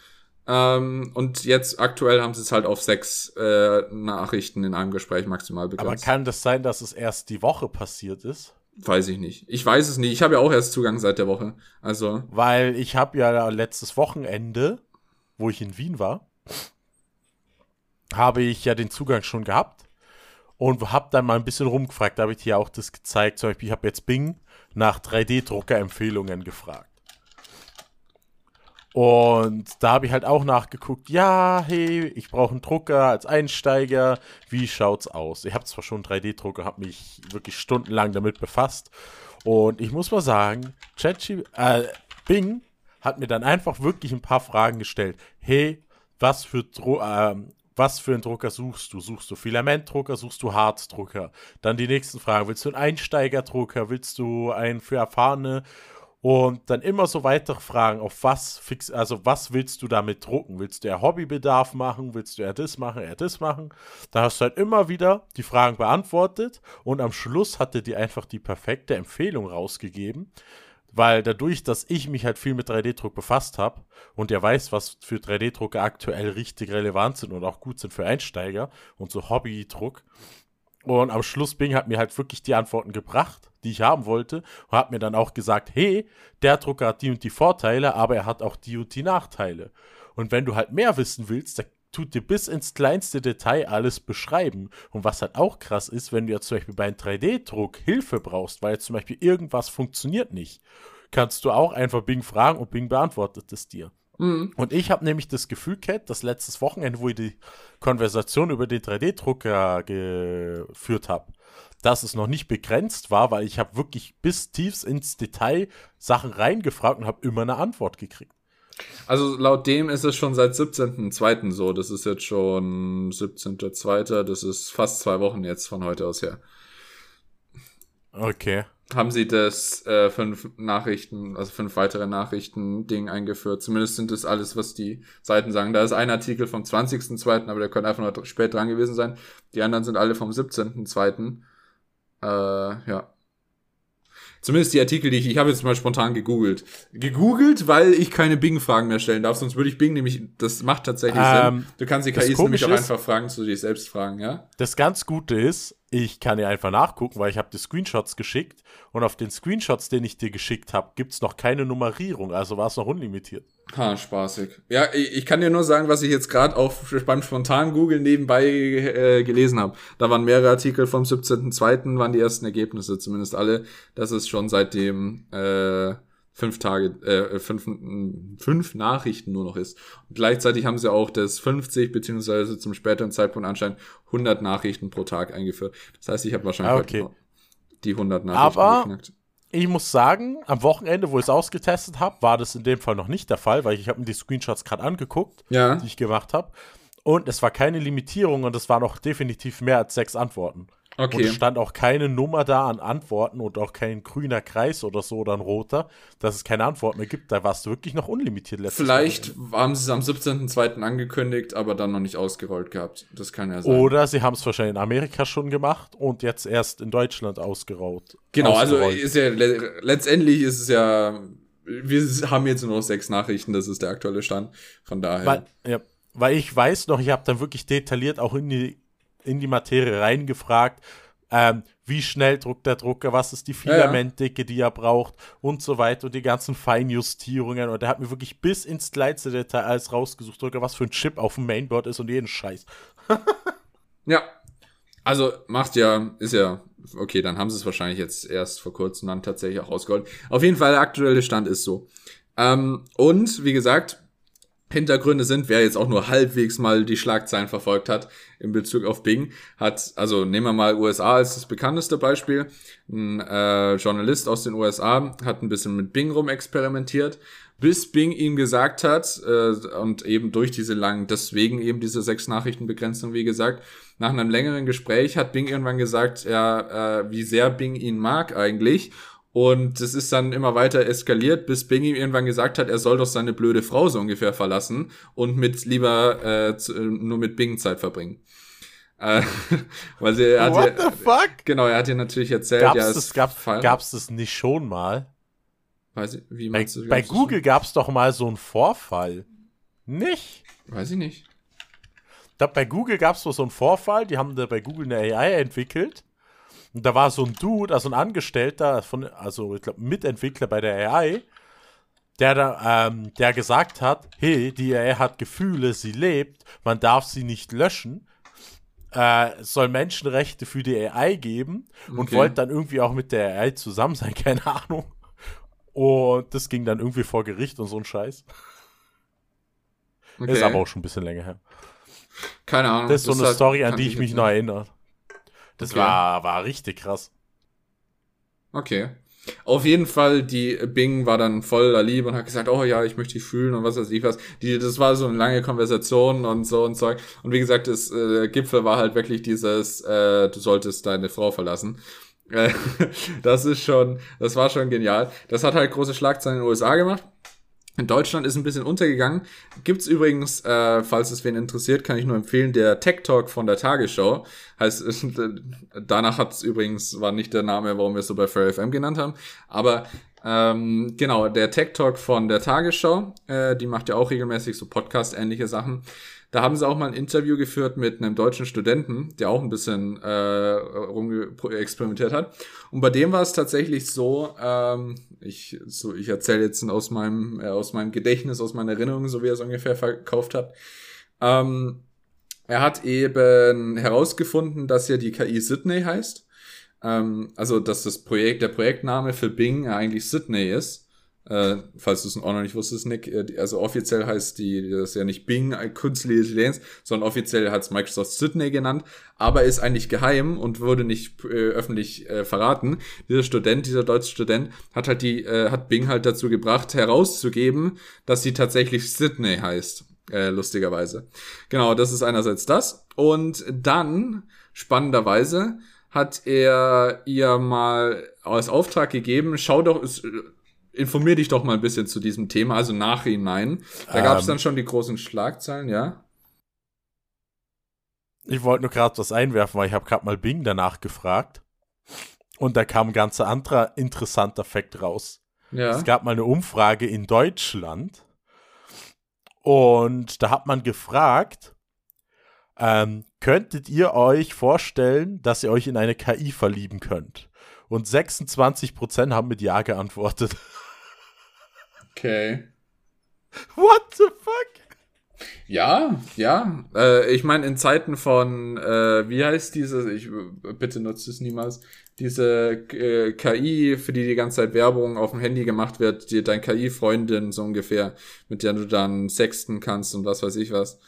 Ähm, und jetzt aktuell haben sie es halt auf sechs äh, Nachrichten in einem Gespräch maximal begrenzt. Aber kann das sein, dass es erst die Woche passiert ist? Weiß ich nicht. Ich weiß es nicht. Ich habe ja auch erst Zugang seit der Woche. Also. Weil ich habe ja letztes Wochenende, wo ich in Wien war, habe ich ja den Zugang schon gehabt und habe dann mal ein bisschen rumgefragt. Da habe ich dir auch das gezeigt. Zum Beispiel, ich habe jetzt Bing nach 3D-Drucker-Empfehlungen gefragt. Und da habe ich halt auch nachgeguckt, ja, hey, ich brauche einen Drucker als Einsteiger, wie schaut's aus? Ich habe zwar schon einen 3D-Drucker, habe mich wirklich stundenlang damit befasst. Und ich muss mal sagen, ChatGPT, äh, Bing hat mir dann einfach wirklich ein paar Fragen gestellt. Hey, was für, Dro äh, was für einen Drucker suchst du? Suchst du Filamentdrucker, suchst du Harzdrucker? Dann die nächsten Fragen. Willst du einen Einsteigerdrucker? Willst du einen für Erfahrene? Und dann immer so weitere Fragen, auf was fix, also was willst du damit drucken? Willst du eher Hobbybedarf machen? Willst du eher das machen, eher das machen? Da hast du halt immer wieder die Fragen beantwortet und am Schluss hatte die einfach die perfekte Empfehlung rausgegeben. Weil dadurch, dass ich mich halt viel mit 3D-Druck befasst habe und der weiß, was für 3D-Drucker aktuell richtig relevant sind und auch gut sind für Einsteiger und so Hobby-Druck, und am Schluss Bing hat mir halt wirklich die Antworten gebracht, die ich haben wollte. Und hat mir dann auch gesagt, hey, der Drucker hat die und die Vorteile, aber er hat auch die und die Nachteile. Und wenn du halt mehr wissen willst, der tut dir bis ins kleinste Detail alles beschreiben. Und was halt auch krass ist, wenn du jetzt zum Beispiel bei einem 3D-Druck Hilfe brauchst, weil jetzt zum Beispiel irgendwas funktioniert nicht, kannst du auch einfach Bing fragen und Bing beantwortet es dir. Mhm. Und ich habe nämlich das Gefühl, Cat, das letztes Wochenende, wo ich die Konversation über den 3D-Drucker geführt habe, dass es noch nicht begrenzt war, weil ich habe wirklich bis tiefs ins Detail Sachen reingefragt und habe immer eine Antwort gekriegt. Also laut dem ist es schon seit 17.02. so. Das ist jetzt schon 17.02. Das ist fast zwei Wochen jetzt von heute aus her. Okay. Haben sie das äh, fünf Nachrichten, also fünf weitere Nachrichten-Ding eingeführt. Zumindest sind das alles, was die Seiten sagen. Da ist ein Artikel vom 20.02., aber der könnte einfach nur spät dran gewesen sein. Die anderen sind alle vom 17.02. Äh, ja. Zumindest die Artikel, die ich, ich habe jetzt mal spontan gegoogelt. Gegoogelt, weil ich keine Bing-Fragen mehr stellen darf, sonst würde ich Bing nämlich, das macht tatsächlich ähm, Sinn. Du kannst die KIs nämlich auch einfach fragen, zu dich selbst fragen, ja? Das ganz Gute ist, ich kann dir einfach nachgucken, weil ich habe dir Screenshots geschickt und auf den Screenshots, den ich dir geschickt habe, gibt es noch keine Nummerierung, also war es noch unlimitiert. Ha, spaßig. Ja, ich, kann dir nur sagen, was ich jetzt gerade auch beim spontanen Google nebenbei äh, gelesen habe. Da waren mehrere Artikel vom 17.02. waren die ersten Ergebnisse, zumindest alle. Das ist schon seitdem äh, fünf Tage, äh, fünf, fünf Nachrichten nur noch ist. Und gleichzeitig haben sie auch das 50 beziehungsweise zum späteren Zeitpunkt anscheinend 100 Nachrichten pro Tag eingeführt. Das heißt, ich habe wahrscheinlich ah, okay. die 100 Nachrichten Aber geknackt ich muss sagen, am Wochenende, wo ich es ausgetestet habe, war das in dem Fall noch nicht der Fall, weil ich habe mir die Screenshots gerade angeguckt, ja. die ich gemacht habe. Und es war keine Limitierung und es waren auch definitiv mehr als sechs Antworten. Okay. Und es stand auch keine Nummer da an Antworten und auch kein grüner Kreis oder so oder ein roter, dass es keine Antwort mehr gibt. Da warst du wirklich noch unlimitiert letztes Vielleicht Mal. haben sie es am 17.02. angekündigt, aber dann noch nicht ausgerollt gehabt. Das kann ja sein. Oder sie haben es wahrscheinlich in Amerika schon gemacht und jetzt erst in Deutschland ausgerollt. Genau, also ausgerollt. also ist ja letztendlich ist es ja. Wir haben jetzt nur noch sechs Nachrichten, das ist der aktuelle Stand. Von daher. Weil, ja, weil ich weiß noch, ich habe dann wirklich detailliert auch in die in die Materie reingefragt, ähm, wie schnell druckt der Drucker, was ist die Filamentdicke, die er braucht und so weiter und die ganzen Feinjustierungen. Und er hat mir wirklich bis ins kleinste Detail alles rausgesucht, Drucker, was für ein Chip auf dem Mainboard ist und jeden Scheiß. ja. Also macht ja, ist ja, okay, dann haben sie es wahrscheinlich jetzt erst vor kurzem dann tatsächlich auch ausgeholt. Auf jeden Fall, der aktuelle Stand ist so. Ähm, und wie gesagt, Hintergründe sind, wer jetzt auch nur halbwegs mal die Schlagzeilen verfolgt hat in Bezug auf Bing, hat, also nehmen wir mal USA als das bekannteste Beispiel. Ein äh, Journalist aus den USA hat ein bisschen mit Bing rumexperimentiert, bis Bing ihm gesagt hat, äh, und eben durch diese langen, deswegen eben diese sechs Nachrichtenbegrenzung, wie gesagt, nach einem längeren Gespräch hat Bing irgendwann gesagt, ja, äh, wie sehr Bing ihn mag eigentlich und es ist dann immer weiter eskaliert, bis Bing ihm irgendwann gesagt hat, er soll doch seine blöde Frau so ungefähr verlassen und mit lieber äh, zu, äh, nur mit Bing Zeit verbringen. Äh, weil sie, er hat What the fuck? Genau, er hat ihr natürlich erzählt, gab's ja, das, gab, gab's das nicht schon mal? Weiß ich, wie meinst bei, du? Bei Google gab es doch mal so einen Vorfall. Nicht? Weiß ich nicht. Da, bei Google gab es so einen Vorfall, die haben da bei Google eine AI entwickelt und da war so ein Dude, also ein Angestellter, von, also ich glaube Mitentwickler bei der AI, der, da, ähm, der gesagt hat, hey, die AI hat Gefühle, sie lebt, man darf sie nicht löschen. Äh, soll Menschenrechte für die AI geben und okay. wollte dann irgendwie auch mit der AI zusammen sein, keine Ahnung. Und das ging dann irgendwie vor Gericht und so ein Scheiß. Okay. Ist aber auch schon ein bisschen länger her. Keine Ahnung. Das ist so eine Story, an die ich mich noch erinnere. Das okay. war, war richtig krass. Okay. Auf jeden Fall, die Bing war dann voller Liebe und hat gesagt, oh ja, ich möchte dich fühlen und was weiß ich was. Die, das war so eine lange Konversation und so und Zeug. Und wie gesagt, das äh, Gipfel war halt wirklich dieses, äh, du solltest deine Frau verlassen. Das ist schon, das war schon genial. Das hat halt große Schlagzeilen in den USA gemacht. In Deutschland ist ein bisschen untergegangen. Gibt's übrigens, äh, falls es wen interessiert, kann ich nur empfehlen, der Tech Talk von der Tagesschau. Heißt, danach hat's übrigens, war nicht der Name, warum wir es so bei Fair FM genannt haben. Aber ähm, genau, der Tech Talk von der Tagesschau, äh, die macht ja auch regelmäßig so Podcast-ähnliche Sachen. Da haben sie auch mal ein Interview geführt mit einem deutschen Studenten, der auch ein bisschen äh, rum experimentiert hat. Und bei dem war es tatsächlich so, ähm, ich, so, ich erzähle jetzt aus meinem, äh, aus meinem Gedächtnis, aus meiner Erinnerung, so wie er es ungefähr verkauft hat. Ähm, er hat eben herausgefunden, dass ja die KI Sydney heißt. Ähm, also, dass das Projekt, der Projektname für Bing eigentlich Sydney ist. Äh, falls du es auch noch nicht wusstest, Nick. Äh, also offiziell heißt die, das ist ja nicht Bing, künstliche Intelligenz, sondern offiziell hat es Microsoft Sydney genannt, aber ist eigentlich geheim und wurde nicht äh, öffentlich äh, verraten. Dieser Student, dieser deutsche Student, hat halt die, äh, hat Bing halt dazu gebracht, herauszugeben, dass sie tatsächlich Sydney heißt. Äh, lustigerweise. Genau, das ist einerseits das. Und dann, spannenderweise, hat er ihr mal als Auftrag gegeben, schau doch, informier dich doch mal ein bisschen zu diesem Thema, also nachhinein. Da gab es ähm, dann schon die großen Schlagzeilen, ja. Ich wollte nur gerade was einwerfen, weil ich habe gerade mal Bing danach gefragt. Und da kam ein ganz anderer interessanter Fakt raus. Ja. Es gab mal eine Umfrage in Deutschland. Und da hat man gefragt, ähm, könntet ihr euch vorstellen, dass ihr euch in eine KI verlieben könnt? Und 26% haben mit Ja geantwortet. Okay. What the fuck? Ja, ja. Äh, ich meine, in Zeiten von, äh, wie heißt diese, ich bitte nutze es niemals, diese äh, KI, für die die ganze Zeit Werbung auf dem Handy gemacht wird, die dein KI-Freundin so ungefähr, mit der du dann sexten kannst und was weiß ich was.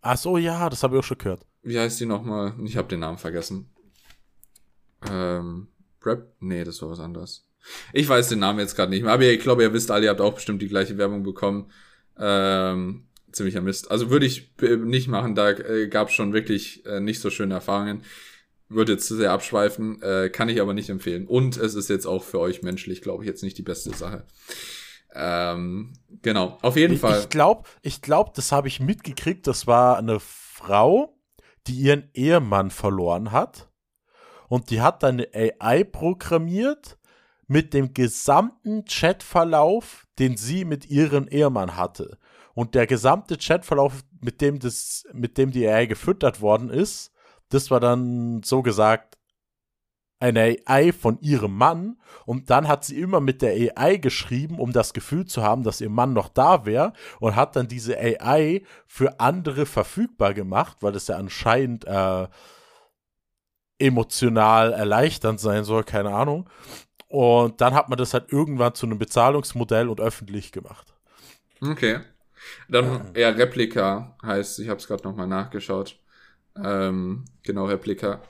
Ach so, ja, das habe ich auch schon gehört. Wie heißt die nochmal? Ich habe den Namen vergessen. Ähm, Rap? Nee, das war was anderes. Ich weiß den Namen jetzt gerade nicht mehr, aber ich glaube, ihr wisst alle, ihr habt auch bestimmt die gleiche Werbung bekommen. Ähm, ziemlicher Mist. Also würde ich nicht machen, da äh, gab es schon wirklich äh, nicht so schöne Erfahrungen. Würde jetzt zu sehr abschweifen, äh, kann ich aber nicht empfehlen. Und es ist jetzt auch für euch menschlich, glaube ich, jetzt nicht die beste Sache. Ähm, genau, auf jeden ich, Fall. Ich glaube, ich glaub, das habe ich mitgekriegt. Das war eine Frau, die ihren Ehemann verloren hat. Und die hat eine AI programmiert, mit dem gesamten Chatverlauf, den sie mit ihrem Ehemann hatte. Und der gesamte Chatverlauf, mit dem das, mit dem die AI gefüttert worden ist, das war dann so gesagt eine AI von ihrem Mann und dann hat sie immer mit der AI geschrieben, um das Gefühl zu haben, dass ihr Mann noch da wäre und hat dann diese AI für andere verfügbar gemacht, weil das ja anscheinend äh, emotional erleichternd sein soll, keine Ahnung. Und dann hat man das halt irgendwann zu einem Bezahlungsmodell und öffentlich gemacht. Okay. Dann eher Replika heißt, ich habe es gerade nochmal nachgeschaut. Ähm, genau, Replika.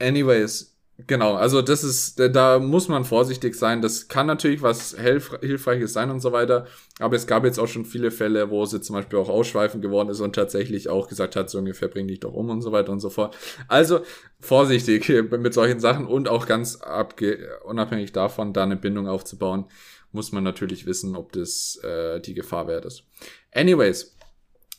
Anyways, Genau, also das ist, da muss man vorsichtig sein. Das kann natürlich was Hilfreiches sein und so weiter. Aber es gab jetzt auch schon viele Fälle, wo sie zum Beispiel auch ausschweifend geworden ist und tatsächlich auch gesagt hat, so ungefähr bring dich doch um und so weiter und so fort. Also vorsichtig mit solchen Sachen und auch ganz abge unabhängig davon, da eine Bindung aufzubauen, muss man natürlich wissen, ob das äh, die Gefahr wert ist. Anyways,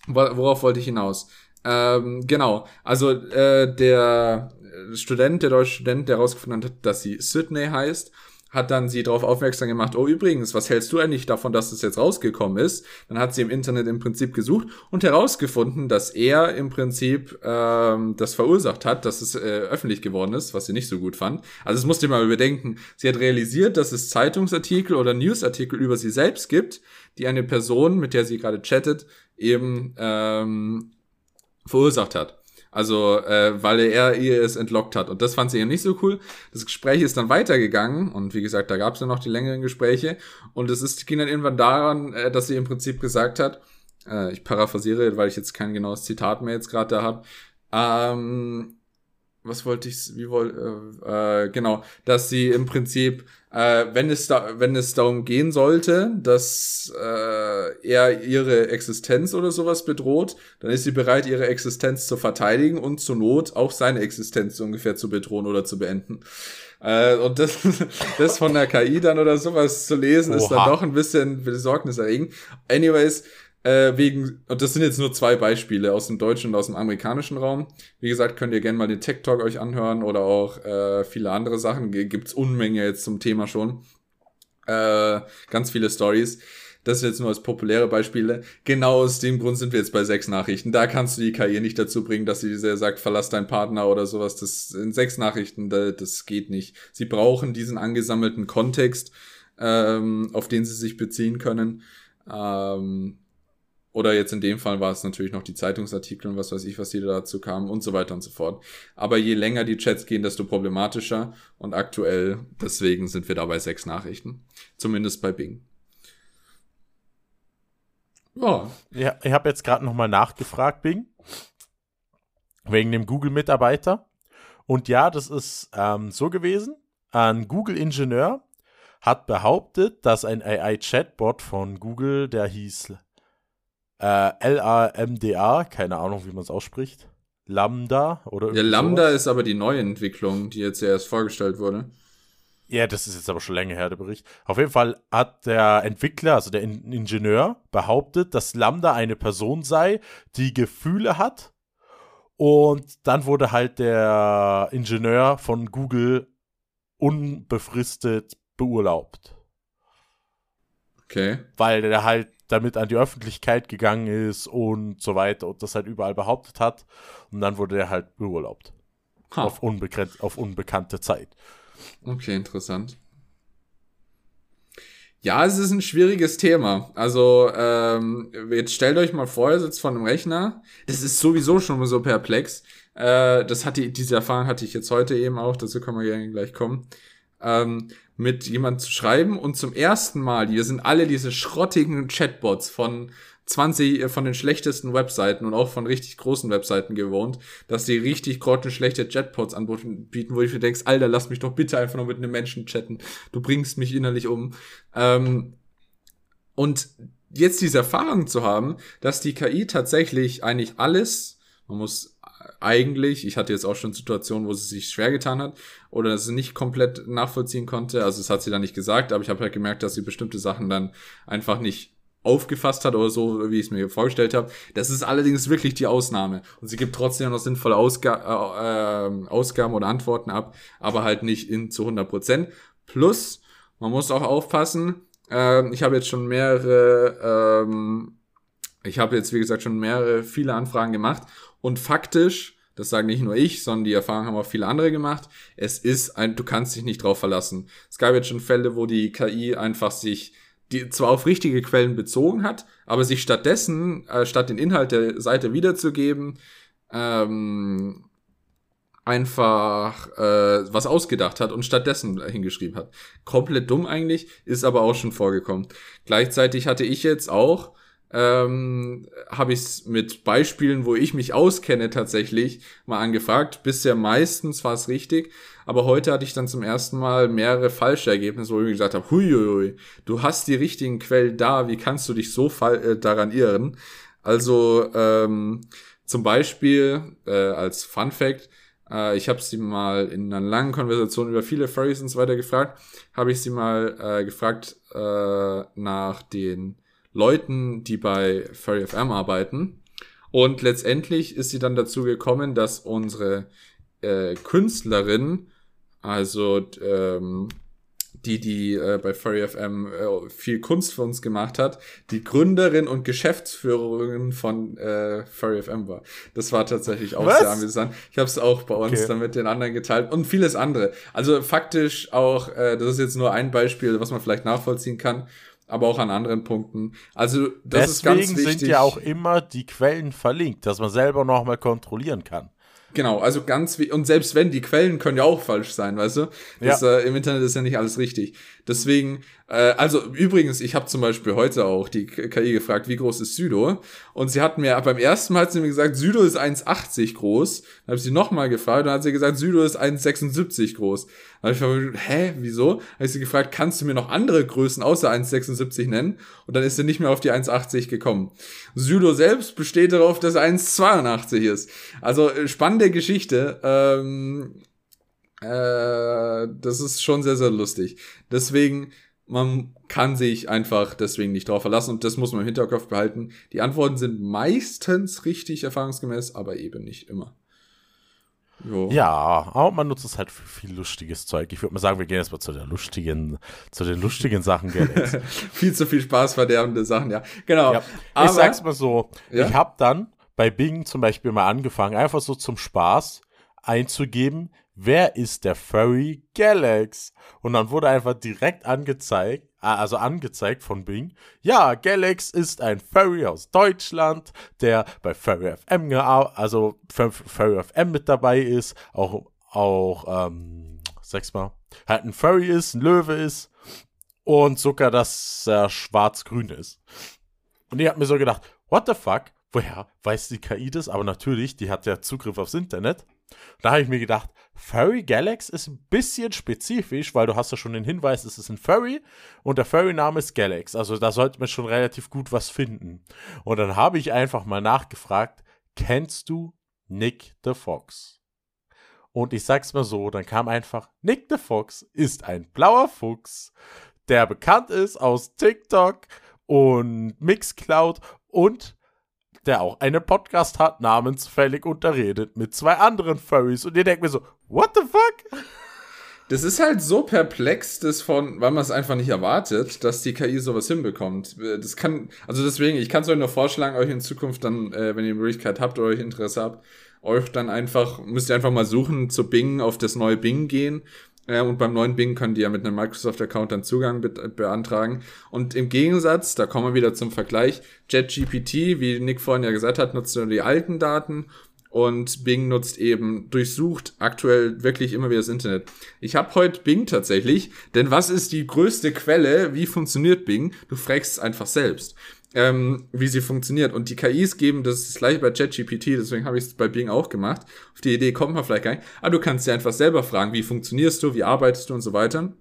worauf wollte ich hinaus? Ähm, genau, also äh, der Student, der deutsche Student, der herausgefunden hat, dass sie Sydney heißt, hat dann sie darauf aufmerksam gemacht, oh übrigens, was hältst du eigentlich davon, dass das jetzt rausgekommen ist? Dann hat sie im Internet im Prinzip gesucht und herausgefunden, dass er im Prinzip ähm, das verursacht hat, dass es äh, öffentlich geworden ist, was sie nicht so gut fand. Also es musste mal überdenken. Sie hat realisiert, dass es Zeitungsartikel oder Newsartikel über sie selbst gibt, die eine Person, mit der sie gerade chattet, eben ähm, verursacht hat. Also, äh, weil er ihr es entlockt hat. Und das fand sie eben nicht so cool. Das Gespräch ist dann weitergegangen. Und wie gesagt, da gab es ja noch die längeren Gespräche. Und es ist, ging dann irgendwann daran, äh, dass sie im Prinzip gesagt hat, äh, ich paraphrasiere, weil ich jetzt kein genaues Zitat mehr jetzt gerade da habe, ähm, was wollte ich, wie wollte, äh, äh, genau, dass sie im Prinzip, äh, wenn es da, wenn es darum gehen sollte, dass äh, er ihre Existenz oder sowas bedroht, dann ist sie bereit, ihre Existenz zu verteidigen und zur Not auch seine Existenz ungefähr zu bedrohen oder zu beenden. Äh, und das, das von der KI dann oder sowas zu lesen, Oha. ist dann doch ein bisschen besorgniserregend. Anyways, äh, wegen, und das sind jetzt nur zwei Beispiele aus dem deutschen und aus dem amerikanischen Raum. Wie gesagt, könnt ihr gerne mal den Tech Talk euch anhören oder auch äh, viele andere Sachen. Gibt's Unmenge jetzt zum Thema schon. Äh, ganz viele Stories. Das ist jetzt nur als populäre Beispiele. Genau aus dem Grund sind wir jetzt bei sechs Nachrichten. Da kannst du die KI nicht dazu bringen, dass sie sagt, verlass deinen Partner oder sowas. Das sind sechs Nachrichten, das geht nicht. Sie brauchen diesen angesammelten Kontext, ähm, auf den sie sich beziehen können. Ähm, oder jetzt in dem Fall war es natürlich noch die Zeitungsartikel und was weiß ich, was die dazu kamen und so weiter und so fort. Aber je länger die Chats gehen, desto problematischer. Und aktuell, deswegen sind wir da bei sechs Nachrichten. Zumindest bei Bing. Ja. ja ich habe jetzt gerade nochmal nachgefragt, Bing. Wegen dem Google-Mitarbeiter. Und ja, das ist ähm, so gewesen. Ein Google-Ingenieur hat behauptet, dass ein AI-Chatbot von Google, der hieß äh, L-A-M-D-A, keine Ahnung, wie man es ausspricht. Lambda oder Ja, Lambda sowas. ist aber die neue Entwicklung, die jetzt erst vorgestellt wurde. Ja, das ist jetzt aber schon länger her, der Bericht. Auf jeden Fall hat der Entwickler, also der In Ingenieur, behauptet, dass Lambda eine Person sei, die Gefühle hat. Und dann wurde halt der Ingenieur von Google unbefristet beurlaubt. Okay. Weil der halt damit an die Öffentlichkeit gegangen ist und so weiter und das halt überall behauptet hat. Und dann wurde er halt beurlaubt. Auf, auf unbekannte Zeit. Okay, interessant. Ja, es ist ein schwieriges Thema. Also, ähm, jetzt stellt euch mal vor, ihr sitzt vor einem Rechner. Das ist sowieso schon so perplex. Äh, das hatte, diese Erfahrung hatte ich jetzt heute eben auch, dazu können wir gerne gleich kommen. Ähm, mit jemand zu schreiben und zum ersten Mal, wir sind alle diese schrottigen Chatbots von 20 äh, von den schlechtesten Webseiten und auch von richtig großen Webseiten gewohnt, dass die richtig grottenschlechte Chatbots anbieten, wo ich mir denkst, Alter, lass mich doch bitte einfach nur mit einem Menschen chatten. Du bringst mich innerlich um. Ähm, und jetzt diese Erfahrung zu haben, dass die KI tatsächlich eigentlich alles, man muss eigentlich, ich hatte jetzt auch schon Situationen, wo sie sich schwer getan hat oder sie nicht komplett nachvollziehen konnte. Also es hat sie dann nicht gesagt, aber ich habe halt gemerkt, dass sie bestimmte Sachen dann einfach nicht aufgefasst hat oder so, wie ich es mir vorgestellt habe. Das ist allerdings wirklich die Ausnahme. Und sie gibt trotzdem noch sinnvolle Ausga äh, Ausgaben oder Antworten ab, aber halt nicht in zu 100 Prozent. Plus, man muss auch aufpassen, äh, ich habe jetzt schon mehrere, ähm, ich habe jetzt, wie gesagt, schon mehrere, viele Anfragen gemacht und faktisch das sagen nicht nur ich, sondern die Erfahrung haben auch viele andere gemacht. Es ist ein, du kannst dich nicht drauf verlassen. Es gab jetzt schon Fälle, wo die KI einfach sich die zwar auf richtige Quellen bezogen hat, aber sich stattdessen, äh, statt den Inhalt der Seite wiederzugeben, ähm, einfach äh, was ausgedacht hat und stattdessen hingeschrieben hat. Komplett dumm eigentlich, ist aber auch schon vorgekommen. Gleichzeitig hatte ich jetzt auch ähm, habe ich es mit Beispielen, wo ich mich auskenne tatsächlich mal angefragt. Bisher meistens war es richtig, aber heute hatte ich dann zum ersten Mal mehrere falsche Ergebnisse, wo ich gesagt habe, huiuiui, du hast die richtigen Quellen da, wie kannst du dich so äh, daran irren? Also ähm, zum Beispiel äh, als Fun Fact, äh, ich habe sie mal in einer langen Konversation über viele Furries und so weiter gefragt, habe ich sie mal äh, gefragt äh, nach den Leuten, die bei Furry FM arbeiten. Und letztendlich ist sie dann dazu gekommen, dass unsere äh, Künstlerin, also ähm, die, die äh, bei Furry FM äh, viel Kunst für uns gemacht hat, die Gründerin und Geschäftsführerin von äh, Furry FM war. Das war tatsächlich auch Was? sehr amüsant. Ich habe es auch bei uns okay. dann mit den anderen geteilt und vieles andere. Also faktisch auch, äh, das ist jetzt nur ein Beispiel, was man vielleicht nachvollziehen kann aber auch an anderen Punkten. Also das Deswegen ist ganz wichtig. Deswegen sind ja auch immer die Quellen verlinkt, dass man selber noch mal kontrollieren kann. Genau, also ganz wie und selbst wenn die Quellen können ja auch falsch sein, weißt du? Das, ja. äh, Im Internet ist ja nicht alles richtig. Deswegen, äh, also übrigens, ich habe zum Beispiel heute auch die KI gefragt, wie groß ist Südo? Und sie hat mir beim ersten Mal hat sie mir gesagt, Südo ist 1,80 groß. Dann habe ich sie nochmal gefragt und hat sie gesagt, Südo ist 1,76 groß. Dann habe ich gefragt, hä, wieso? Dann habe ich sie gefragt, kannst du mir noch andere Größen außer 1,76 nennen? Und dann ist sie nicht mehr auf die 1,80 gekommen. Südo selbst besteht darauf, dass er 1,82 ist. Also äh, spannende Geschichte. Ähm, äh, das ist schon sehr, sehr lustig. Deswegen, man kann sich einfach deswegen nicht drauf verlassen und das muss man im Hinterkopf behalten. Die Antworten sind meistens richtig erfahrungsgemäß, aber eben nicht immer. Jo. Ja, aber man nutzt es halt für viel lustiges Zeug. Ich würde mal sagen, wir gehen jetzt mal zu den lustigen, zu den lustigen Sachen. viel zu viel Spaß verderbende Sachen, ja. Genau. Ja. Aber, ich sag's mal so, ja? ich habe dann bei Bing zum Beispiel mal angefangen, einfach so zum Spaß einzugeben, wer ist der Furry Galax? Und dann wurde einfach direkt angezeigt, äh, also angezeigt von Bing, ja, Galax ist ein Furry aus Deutschland, der bei Furry FM, also Furry FM mit dabei ist, auch, auch, ähm, sag's mal, halt ein Furry ist, ein Löwe ist und sogar, dass er schwarz-grün ist. Und ich habe mir so gedacht, what the fuck? Woher weiß die KI das? Aber natürlich, die hat ja Zugriff aufs Internet. Da habe ich mir gedacht, Furry Galax ist ein bisschen spezifisch, weil du hast ja schon den Hinweis, es ist ein Furry und der Furry-Name ist Galax. Also da sollte man schon relativ gut was finden. Und dann habe ich einfach mal nachgefragt, kennst du Nick the Fox? Und ich sag's mal so, dann kam einfach, Nick the Fox ist ein blauer Fuchs, der bekannt ist aus TikTok und Mixcloud und der auch einen Podcast hat namens Fällig unterredet mit zwei anderen Furries. Und ihr denkt mir so, what the fuck? Das ist halt so perplex, das von, weil man es einfach nicht erwartet, dass die KI sowas hinbekommt. Das kann, also deswegen, ich kann es euch nur vorschlagen, euch in Zukunft dann, äh, wenn ihr die Möglichkeit habt oder euch Interesse habt, euch dann einfach, müsst ihr einfach mal suchen, zu Bing, auf das neue Bing gehen äh, und beim neuen Bing könnt ihr ja mit einem Microsoft-Account dann Zugang be beantragen. Und im Gegensatz, da kommen wir wieder zum Vergleich, JetGPT, wie Nick vorhin ja gesagt hat, nutzt nur die alten Daten und Bing nutzt eben durchsucht aktuell wirklich immer wieder das Internet. Ich habe heute Bing tatsächlich, denn was ist die größte Quelle? Wie funktioniert Bing? Du fragst einfach selbst ähm, wie sie funktioniert. Und die KIs geben das ist gleich bei ChatGPT, deswegen habe ich es bei Bing auch gemacht. Auf die Idee kommt man vielleicht gar nicht. Aber du kannst sie einfach selber fragen, wie funktionierst du, wie arbeitest du und so weiter.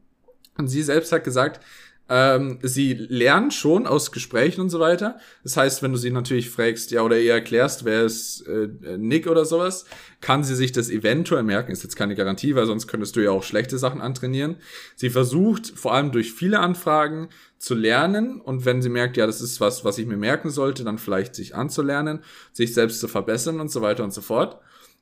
Und sie selbst hat gesagt, ähm, sie lernen schon aus Gesprächen und so weiter. Das heißt, wenn du sie natürlich fragst, ja, oder ihr erklärst, wer ist äh, Nick oder sowas, kann sie sich das eventuell merken. Ist jetzt keine Garantie, weil sonst könntest du ja auch schlechte Sachen antrainieren. Sie versucht vor allem durch viele Anfragen zu lernen und wenn sie merkt, ja, das ist was, was ich mir merken sollte, dann vielleicht sich anzulernen, sich selbst zu verbessern und so weiter und so fort.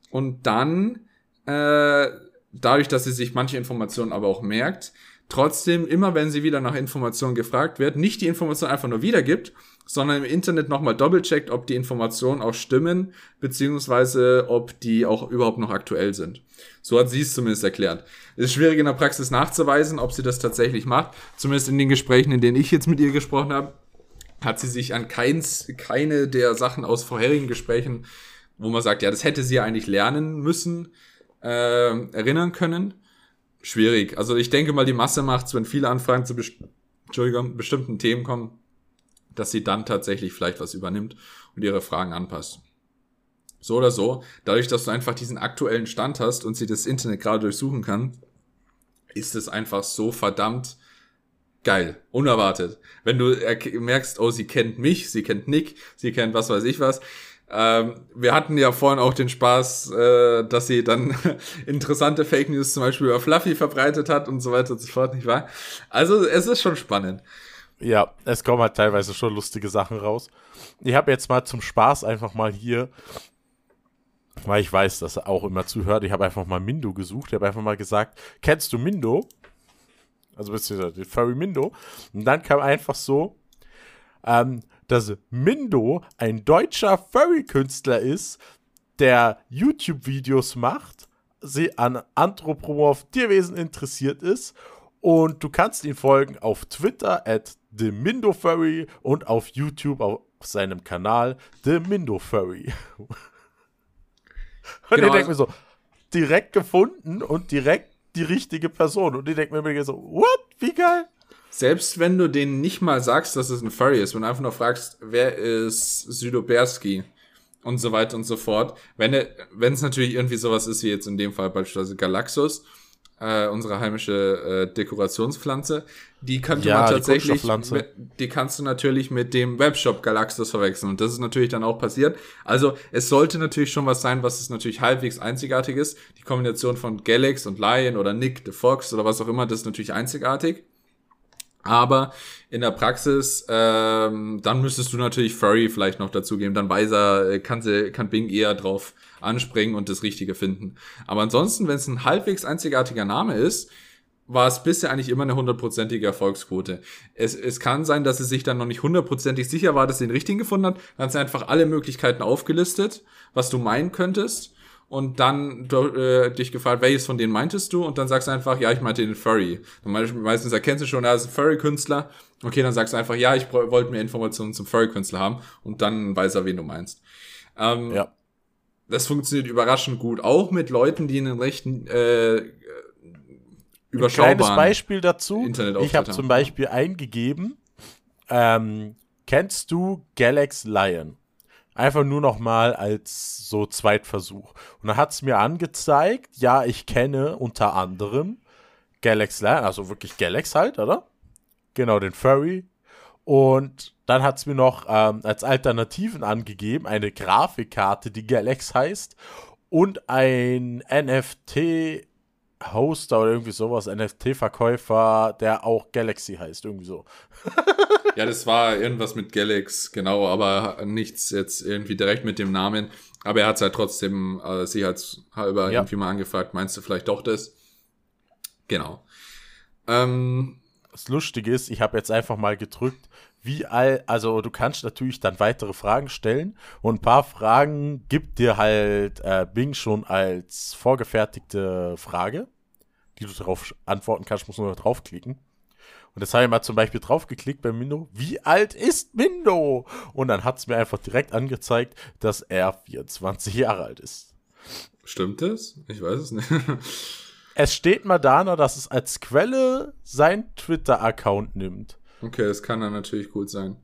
Und dann, äh, dadurch, dass sie sich manche Informationen aber auch merkt, trotzdem immer, wenn sie wieder nach Informationen gefragt wird, nicht die Information einfach nur wiedergibt, sondern im Internet nochmal doppelcheckt, ob die Informationen auch stimmen, beziehungsweise ob die auch überhaupt noch aktuell sind. So hat sie es zumindest erklärt. Es ist schwierig in der Praxis nachzuweisen, ob sie das tatsächlich macht. Zumindest in den Gesprächen, in denen ich jetzt mit ihr gesprochen habe, hat sie sich an keins, keine der Sachen aus vorherigen Gesprächen, wo man sagt, ja, das hätte sie ja eigentlich lernen müssen, äh, erinnern können. Schwierig. Also ich denke mal, die Masse macht's, wenn viele Anfragen zu best bestimmten Themen kommen, dass sie dann tatsächlich vielleicht was übernimmt und ihre Fragen anpasst. So oder so, dadurch, dass du einfach diesen aktuellen Stand hast und sie das Internet gerade durchsuchen kann, ist es einfach so verdammt geil, unerwartet. Wenn du merkst, oh, sie kennt mich, sie kennt Nick, sie kennt was weiß ich was. Ähm, wir hatten ja vorhin auch den Spaß, äh, dass sie dann interessante Fake News zum Beispiel über Fluffy verbreitet hat und so weiter und so fort, nicht wahr? Also es ist schon spannend. Ja, es kommen halt teilweise schon lustige Sachen raus. Ich habe jetzt mal zum Spaß einfach mal hier, weil ich weiß, dass er auch immer zuhört, ich habe einfach mal Mindo gesucht. Ich habe einfach mal gesagt, kennst du Mindo? Also beziehungsweise den Furry Mindo. Und dann kam einfach so, ähm, dass Mindo ein deutscher Furry-Künstler ist, der YouTube-Videos macht, sie an Anthropomorph Tierwesen interessiert ist und du kannst ihn folgen auf Twitter at The Mindo Furry und auf YouTube auf seinem Kanal The Mindo Furry. und genau, ich denke mir so, direkt gefunden und direkt die richtige Person. Und ich denke mir so, what? Wie geil? Selbst wenn du denen nicht mal sagst, dass es ein Furry ist, wenn du einfach nur fragst, wer ist Südoberski und so weiter und so fort, wenn es natürlich irgendwie sowas ist, wie jetzt in dem Fall beispielsweise Galaxus, äh, unsere heimische äh, Dekorationspflanze, die könnte ja, man tatsächlich, die, die kannst du natürlich mit dem Webshop Galaxus verwechseln und das ist natürlich dann auch passiert. Also es sollte natürlich schon was sein, was es natürlich halbwegs einzigartig ist. Die Kombination von Galax und Lion oder Nick the Fox oder was auch immer, das ist natürlich einzigartig. Aber in der Praxis, ähm, dann müsstest du natürlich Furry vielleicht noch dazugeben. Dann weiß er, äh, kann, sie, kann Bing eher drauf anspringen und das Richtige finden. Aber ansonsten, wenn es ein halbwegs einzigartiger Name ist, war es bisher eigentlich immer eine hundertprozentige Erfolgsquote. Es, es kann sein, dass es sich dann noch nicht hundertprozentig sicher war, dass sie den richtigen gefunden hat. Dann hat sie einfach alle Möglichkeiten aufgelistet, was du meinen könntest. Und dann äh, dich gefragt, welches von denen meintest du? Und dann sagst du einfach, ja, ich meinte den Furry. Dann meistens erkennst du schon, er ist ein Furry-Künstler. Okay, dann sagst du einfach, ja, ich wollte mehr Informationen zum Furry-Künstler haben. Und dann weiß er, wen du meinst. Ähm, ja das funktioniert überraschend gut. Auch mit Leuten, die einen rechten äh, überschaubaren Ein kleines Beispiel dazu. Internet ich habe zum Beispiel eingegeben, ähm, kennst du Galax Lion? Einfach nur noch mal als so Zweitversuch. Und dann hat es mir angezeigt, ja, ich kenne unter anderem Galax Lion, also wirklich Galax halt, oder? Genau, den Furry. Und dann hat es mir noch ähm, als Alternativen angegeben eine Grafikkarte, die Galax heißt, und ein NFT Hoster oder irgendwie sowas, NFT-Verkäufer, der auch Galaxy heißt, irgendwie so. ja, das war irgendwas mit Galax, genau, aber nichts jetzt irgendwie direkt mit dem Namen. Aber er hat es halt trotzdem äh, sicherheitshalber ja. irgendwie mal angefragt, meinst du vielleicht doch das? Genau. Ähm, das Lustige ist, ich habe jetzt einfach mal gedrückt, wie all, also du kannst natürlich dann weitere Fragen stellen und ein paar Fragen gibt dir halt äh, Bing schon als vorgefertigte Frage, die du darauf antworten kannst, musst du nur draufklicken. Und das habe ich mal zum Beispiel draufgeklickt bei Mindo. Wie alt ist Mindo? Und dann hat es mir einfach direkt angezeigt, dass er 24 Jahre alt ist. Stimmt das? Ich weiß es nicht. es steht Madana, dass es als Quelle sein Twitter-Account nimmt. Okay, das kann dann natürlich gut sein.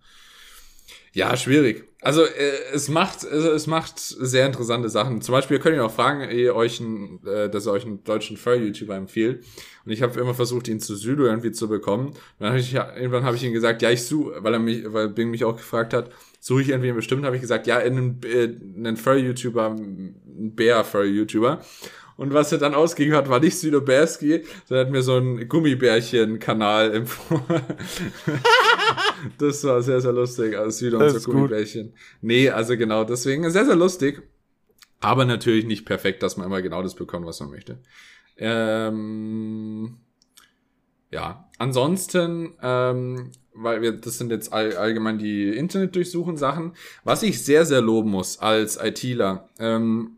Ja, schwierig. Also äh, es macht also, es macht sehr interessante Sachen. Zum Beispiel könnt ihr auch fragen, ihr euch ein, äh, dass ihr euch einen deutschen Furry-YouTuber empfiehlt. Und ich habe immer versucht, ihn zu Südo irgendwie zu bekommen. dann hab ich, irgendwann habe ich ihm gesagt, ja, ich suche, weil er mich, weil Bing mich auch gefragt hat, suche ich irgendwie einen bestimmten, habe ich gesagt, ja, einen, äh, einen Furry-YouTuber, einen Bär-Furry-YouTuber. Und was er dann ausgegeben hat, war nicht Südoberski, sondern hat mir so ein Gummibärchen-Kanal empfohlen. das war sehr, sehr lustig. Also Süd und so Gummibärchen. Gut. Nee, also genau, deswegen sehr, sehr lustig. Aber natürlich nicht perfekt, dass man immer genau das bekommt, was man möchte. Ähm, ja, ansonsten, ähm, weil wir, das sind jetzt all, allgemein die Internetdurchsuchen Sachen. Was ich sehr, sehr loben muss als ITler, ähm,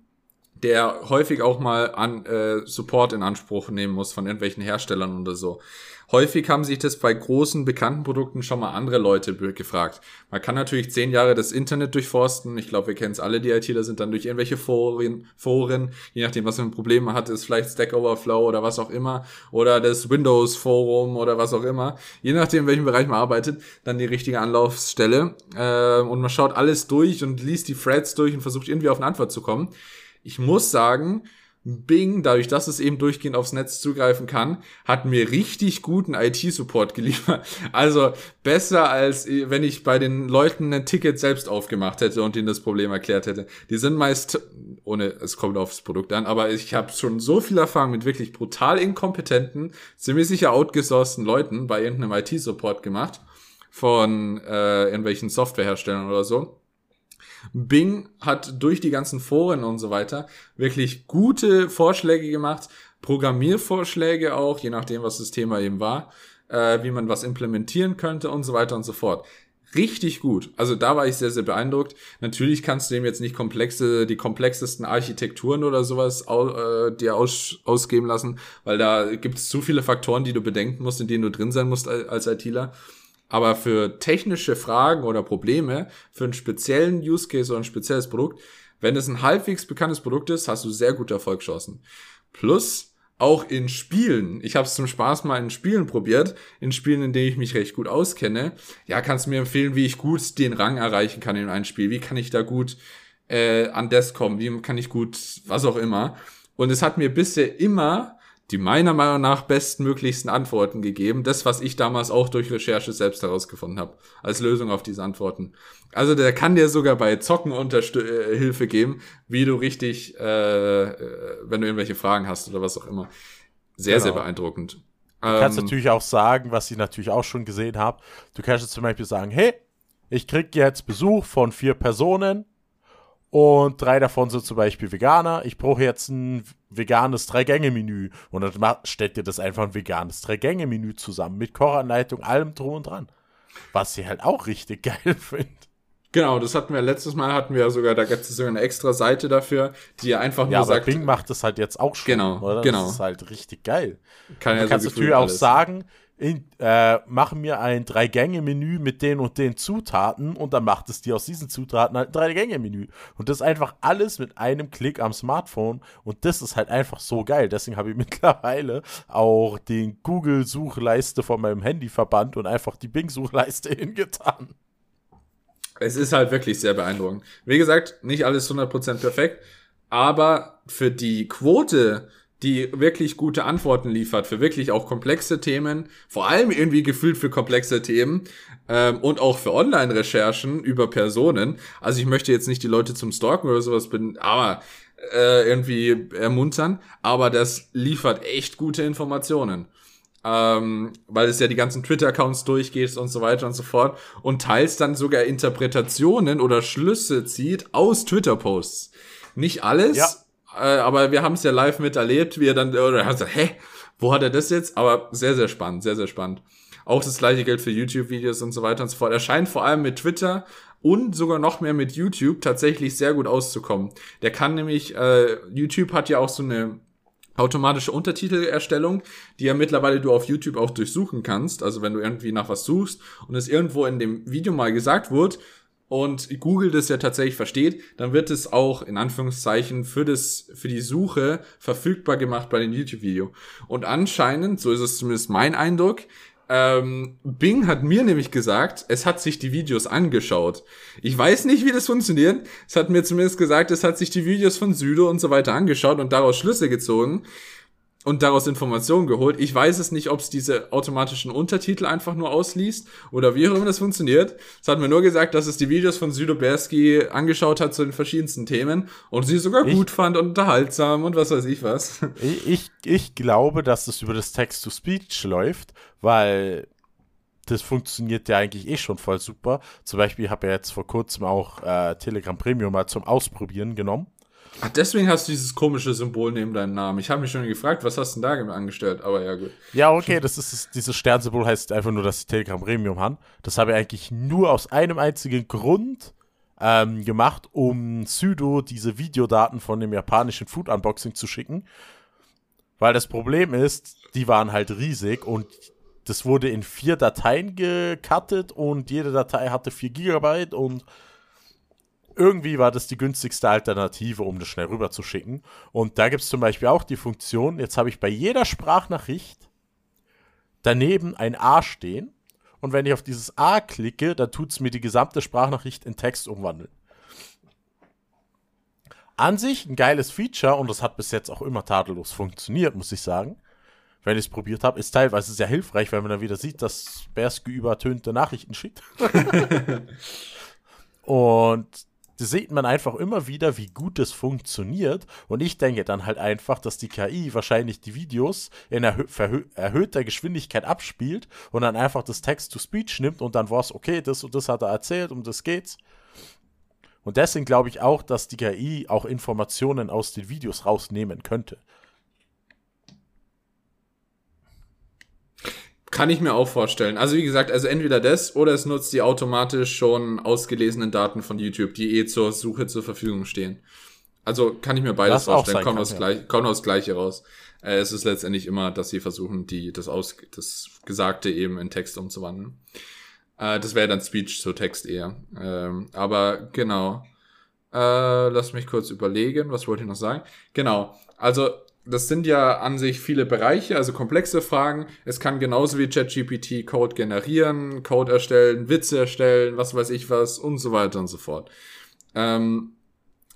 der häufig auch mal an äh, Support in Anspruch nehmen muss von irgendwelchen Herstellern oder so. Häufig haben sich das bei großen, bekannten Produkten schon mal andere Leute gefragt. Man kann natürlich zehn Jahre das Internet durchforsten. Ich glaube, wir kennen es alle, die ITler sind dann durch irgendwelche Foren, Foren, je nachdem, was für ein Problem man hat, ist vielleicht Stack Overflow oder was auch immer, oder das Windows Forum oder was auch immer. Je nachdem, in welchem Bereich man arbeitet, dann die richtige Anlaufstelle. Äh, und man schaut alles durch und liest die Threads durch und versucht irgendwie auf eine Antwort zu kommen. Ich muss sagen, Bing, dadurch, dass es eben durchgehend aufs Netz zugreifen kann, hat mir richtig guten IT-Support geliefert. Also besser als wenn ich bei den Leuten ein Ticket selbst aufgemacht hätte und ihnen das Problem erklärt hätte. Die sind meist, ohne, es kommt aufs Produkt an, aber ich habe schon so viel Erfahrung mit wirklich brutal inkompetenten, ziemlich sicher outgesourcten Leuten bei irgendeinem IT-Support gemacht von äh, irgendwelchen Softwareherstellern oder so Bing hat durch die ganzen Foren und so weiter wirklich gute Vorschläge gemacht, Programmiervorschläge auch, je nachdem, was das Thema eben war, äh, wie man was implementieren könnte und so weiter und so fort. Richtig gut. Also da war ich sehr, sehr beeindruckt. Natürlich kannst du dem jetzt nicht komplexe, die komplexesten Architekturen oder sowas äh, dir aus, ausgeben lassen, weil da gibt es zu viele Faktoren, die du bedenken musst, in denen du drin sein musst als ITler. Aber für technische Fragen oder Probleme, für einen speziellen Use Case oder ein spezielles Produkt, wenn es ein halbwegs bekanntes Produkt ist, hast du sehr gute Erfolgschancen. Plus, auch in Spielen. Ich habe es zum Spaß mal in Spielen probiert, in Spielen, in denen ich mich recht gut auskenne. Ja, kannst du mir empfehlen, wie ich gut den Rang erreichen kann in einem Spiel? Wie kann ich da gut äh, an das kommen? Wie kann ich gut, was auch immer? Und es hat mir bisher immer die meiner Meinung nach bestmöglichsten Antworten gegeben. Das, was ich damals auch durch Recherche selbst herausgefunden habe, als Lösung auf diese Antworten. Also der kann dir sogar bei Zocken Unterst äh, Hilfe geben, wie du richtig, äh, äh, wenn du irgendwelche Fragen hast oder was auch immer. Sehr, genau. sehr beeindruckend. Du ähm, kannst natürlich auch sagen, was ich natürlich auch schon gesehen habe. Du kannst jetzt zum Beispiel sagen, hey, ich krieg jetzt Besuch von vier Personen und drei davon sind zum Beispiel Veganer. Ich brauche jetzt ein veganes Drei-Gänge-Menü. Und dann stellt dir das einfach ein veganes Drei-Gänge-Menü zusammen mit Kochanleitung, allem drum und dran. Was ich halt auch richtig geil finde. Genau, das hatten wir letztes Mal, hatten wir ja sogar, da gibt es sogar eine extra Seite dafür, die einfach nur ja, sagt. Bing macht das halt jetzt auch schon. Genau, oder? genau. Das ist halt richtig geil. Kann ja du kannst so natürlich auch sagen, in, äh, mach mir ein Drei-Gänge-Menü mit den und den Zutaten und dann macht es dir aus diesen Zutaten halt ein Drei-Gänge-Menü. Und das einfach alles mit einem Klick am Smartphone und das ist halt einfach so geil. Deswegen habe ich mittlerweile auch den Google-Suchleiste von meinem Handy verbannt und einfach die Bing-Suchleiste hingetan. Es ist halt wirklich sehr beeindruckend. Wie gesagt, nicht alles 100% perfekt, aber für die Quote, die wirklich gute Antworten liefert, für wirklich auch komplexe Themen, vor allem irgendwie gefühlt für komplexe Themen ähm, und auch für Online-Recherchen über Personen. Also ich möchte jetzt nicht die Leute zum Stalken oder sowas bin, aber äh, irgendwie ermuntern, aber das liefert echt gute Informationen ähm, weil es ja die ganzen Twitter-Accounts durchgeht und so weiter und so fort und teils dann sogar Interpretationen oder Schlüsse zieht aus Twitter-Posts. Nicht alles, ja. Äh, aber wir haben es ja live miterlebt, wie er dann, oder hat gesagt, hä, wo hat er das jetzt? Aber sehr, sehr spannend, sehr, sehr spannend. Auch das gleiche gilt für YouTube-Videos und so weiter und so fort. Er scheint vor allem mit Twitter und sogar noch mehr mit YouTube tatsächlich sehr gut auszukommen. Der kann nämlich, äh, YouTube hat ja auch so eine automatische Untertitelerstellung, die ja mittlerweile du auf YouTube auch durchsuchen kannst. Also wenn du irgendwie nach was suchst und es irgendwo in dem Video mal gesagt wird und Google das ja tatsächlich versteht, dann wird es auch in Anführungszeichen für das, für die Suche verfügbar gemacht bei dem YouTube-Video. Und anscheinend, so ist es zumindest mein Eindruck, ähm, Bing hat mir nämlich gesagt, es hat sich die Videos angeschaut. Ich weiß nicht, wie das funktioniert. Es hat mir zumindest gesagt, es hat sich die Videos von Südo und so weiter angeschaut und daraus Schlüsse gezogen und daraus Informationen geholt. Ich weiß es nicht, ob es diese automatischen Untertitel einfach nur ausliest oder wie auch immer das funktioniert. Es hat mir nur gesagt, dass es die Videos von Südo Berski angeschaut hat zu den verschiedensten Themen und sie sogar ich, gut fand und unterhaltsam und was weiß ich was. Ich, ich, ich glaube, dass es über das Text-to-Speech läuft, weil das funktioniert ja eigentlich eh schon voll super. Zum Beispiel habe ich jetzt vor kurzem auch äh, Telegram Premium mal zum Ausprobieren genommen. Ach, deswegen hast du dieses komische Symbol neben deinem Namen. Ich habe mich schon gefragt, was hast du denn da angestellt? Aber ja, gut. Ja, okay, das ist dieses Sternsymbol heißt einfach nur, dass ich Telegram Premium habe. Das habe ich eigentlich nur aus einem einzigen Grund ähm, gemacht, um Sudo diese Videodaten von dem japanischen Food Unboxing zu schicken. Weil das Problem ist, die waren halt riesig und das wurde in vier Dateien gecuttet und jede Datei hatte 4 Gigabyte und irgendwie war das die günstigste Alternative, um das schnell rüber zu schicken. Und da gibt es zum Beispiel auch die Funktion, jetzt habe ich bei jeder Sprachnachricht daneben ein A stehen. Und wenn ich auf dieses A klicke, dann tut es mir die gesamte Sprachnachricht in Text umwandeln. An sich ein geiles Feature und das hat bis jetzt auch immer tadellos funktioniert, muss ich sagen. Wenn ich es probiert habe, ist teilweise sehr hilfreich, weil man dann wieder sieht, dass Bersky übertönte Nachrichten schickt. und sieht man einfach immer wieder, wie gut es funktioniert. Und ich denke dann halt einfach, dass die KI wahrscheinlich die Videos in erhö erhöhter Geschwindigkeit abspielt und dann einfach das Text-to-Speech nimmt und dann war es, okay, das und das hat er erzählt, um das geht's. Und deswegen glaube ich auch, dass die KI auch Informationen aus den Videos rausnehmen könnte. Kann ich mir auch vorstellen. Also wie gesagt, also entweder das oder es nutzt die automatisch schon ausgelesenen Daten von YouTube, die eh zur Suche zur Verfügung stehen. Also kann ich mir beides das vorstellen. Kommt, kann, aus ja. gleich, kommt aus Gleiche raus. Äh, es ist letztendlich immer, dass sie versuchen, die, das, aus, das Gesagte eben in Text umzuwandeln. Äh, das wäre dann Speech zu Text eher. Ähm, aber genau. Äh, lass mich kurz überlegen, was wollte ich noch sagen? Genau. Also das sind ja an sich viele Bereiche, also komplexe Fragen. Es kann genauso wie ChatGPT Code generieren, Code erstellen, Witze erstellen, was weiß ich was und so weiter und so fort. Ähm,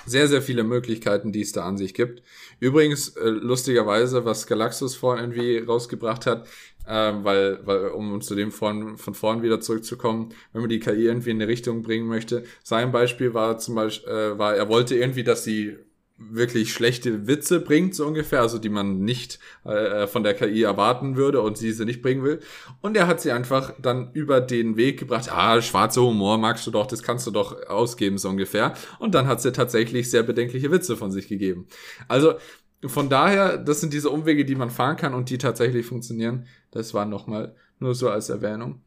sehr, sehr viele Möglichkeiten, die es da an sich gibt. Übrigens, äh, lustigerweise, was Galaxus vorhin irgendwie rausgebracht hat, äh, weil, weil, um zu dem von, von vorn wieder zurückzukommen, wenn man die KI irgendwie in eine Richtung bringen möchte. Sein Beispiel war zum Beispiel, äh, war, er wollte irgendwie, dass sie wirklich schlechte Witze bringt, so ungefähr, also die man nicht äh, von der KI erwarten würde und sie sie nicht bringen will. Und er hat sie einfach dann über den Weg gebracht, ah, schwarzer Humor magst du doch, das kannst du doch ausgeben, so ungefähr. Und dann hat sie tatsächlich sehr bedenkliche Witze von sich gegeben. Also von daher, das sind diese Umwege, die man fahren kann und die tatsächlich funktionieren. Das war nochmal nur so als Erwähnung.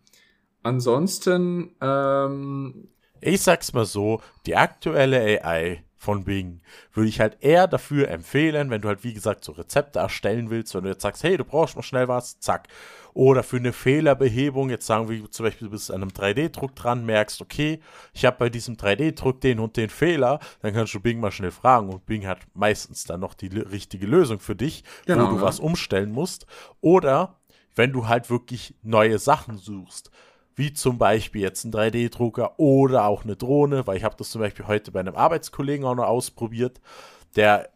Ansonsten, ähm, ich sag's mal so, die aktuelle AI von Bing würde ich halt eher dafür empfehlen, wenn du halt wie gesagt so Rezepte erstellen willst, wenn du jetzt sagst, hey, du brauchst noch schnell was, zack. Oder für eine Fehlerbehebung, jetzt sagen wir zum Beispiel, du bist an einem 3D-Druck dran, merkst, okay, ich habe bei diesem 3D-Druck den und den Fehler, dann kannst du Bing mal schnell fragen und Bing hat meistens dann noch die richtige Lösung für dich, genau, wo du ja. was umstellen musst. Oder wenn du halt wirklich neue Sachen suchst wie zum Beispiel jetzt ein 3D-Drucker oder auch eine Drohne, weil ich habe das zum Beispiel heute bei einem Arbeitskollegen auch noch ausprobiert, der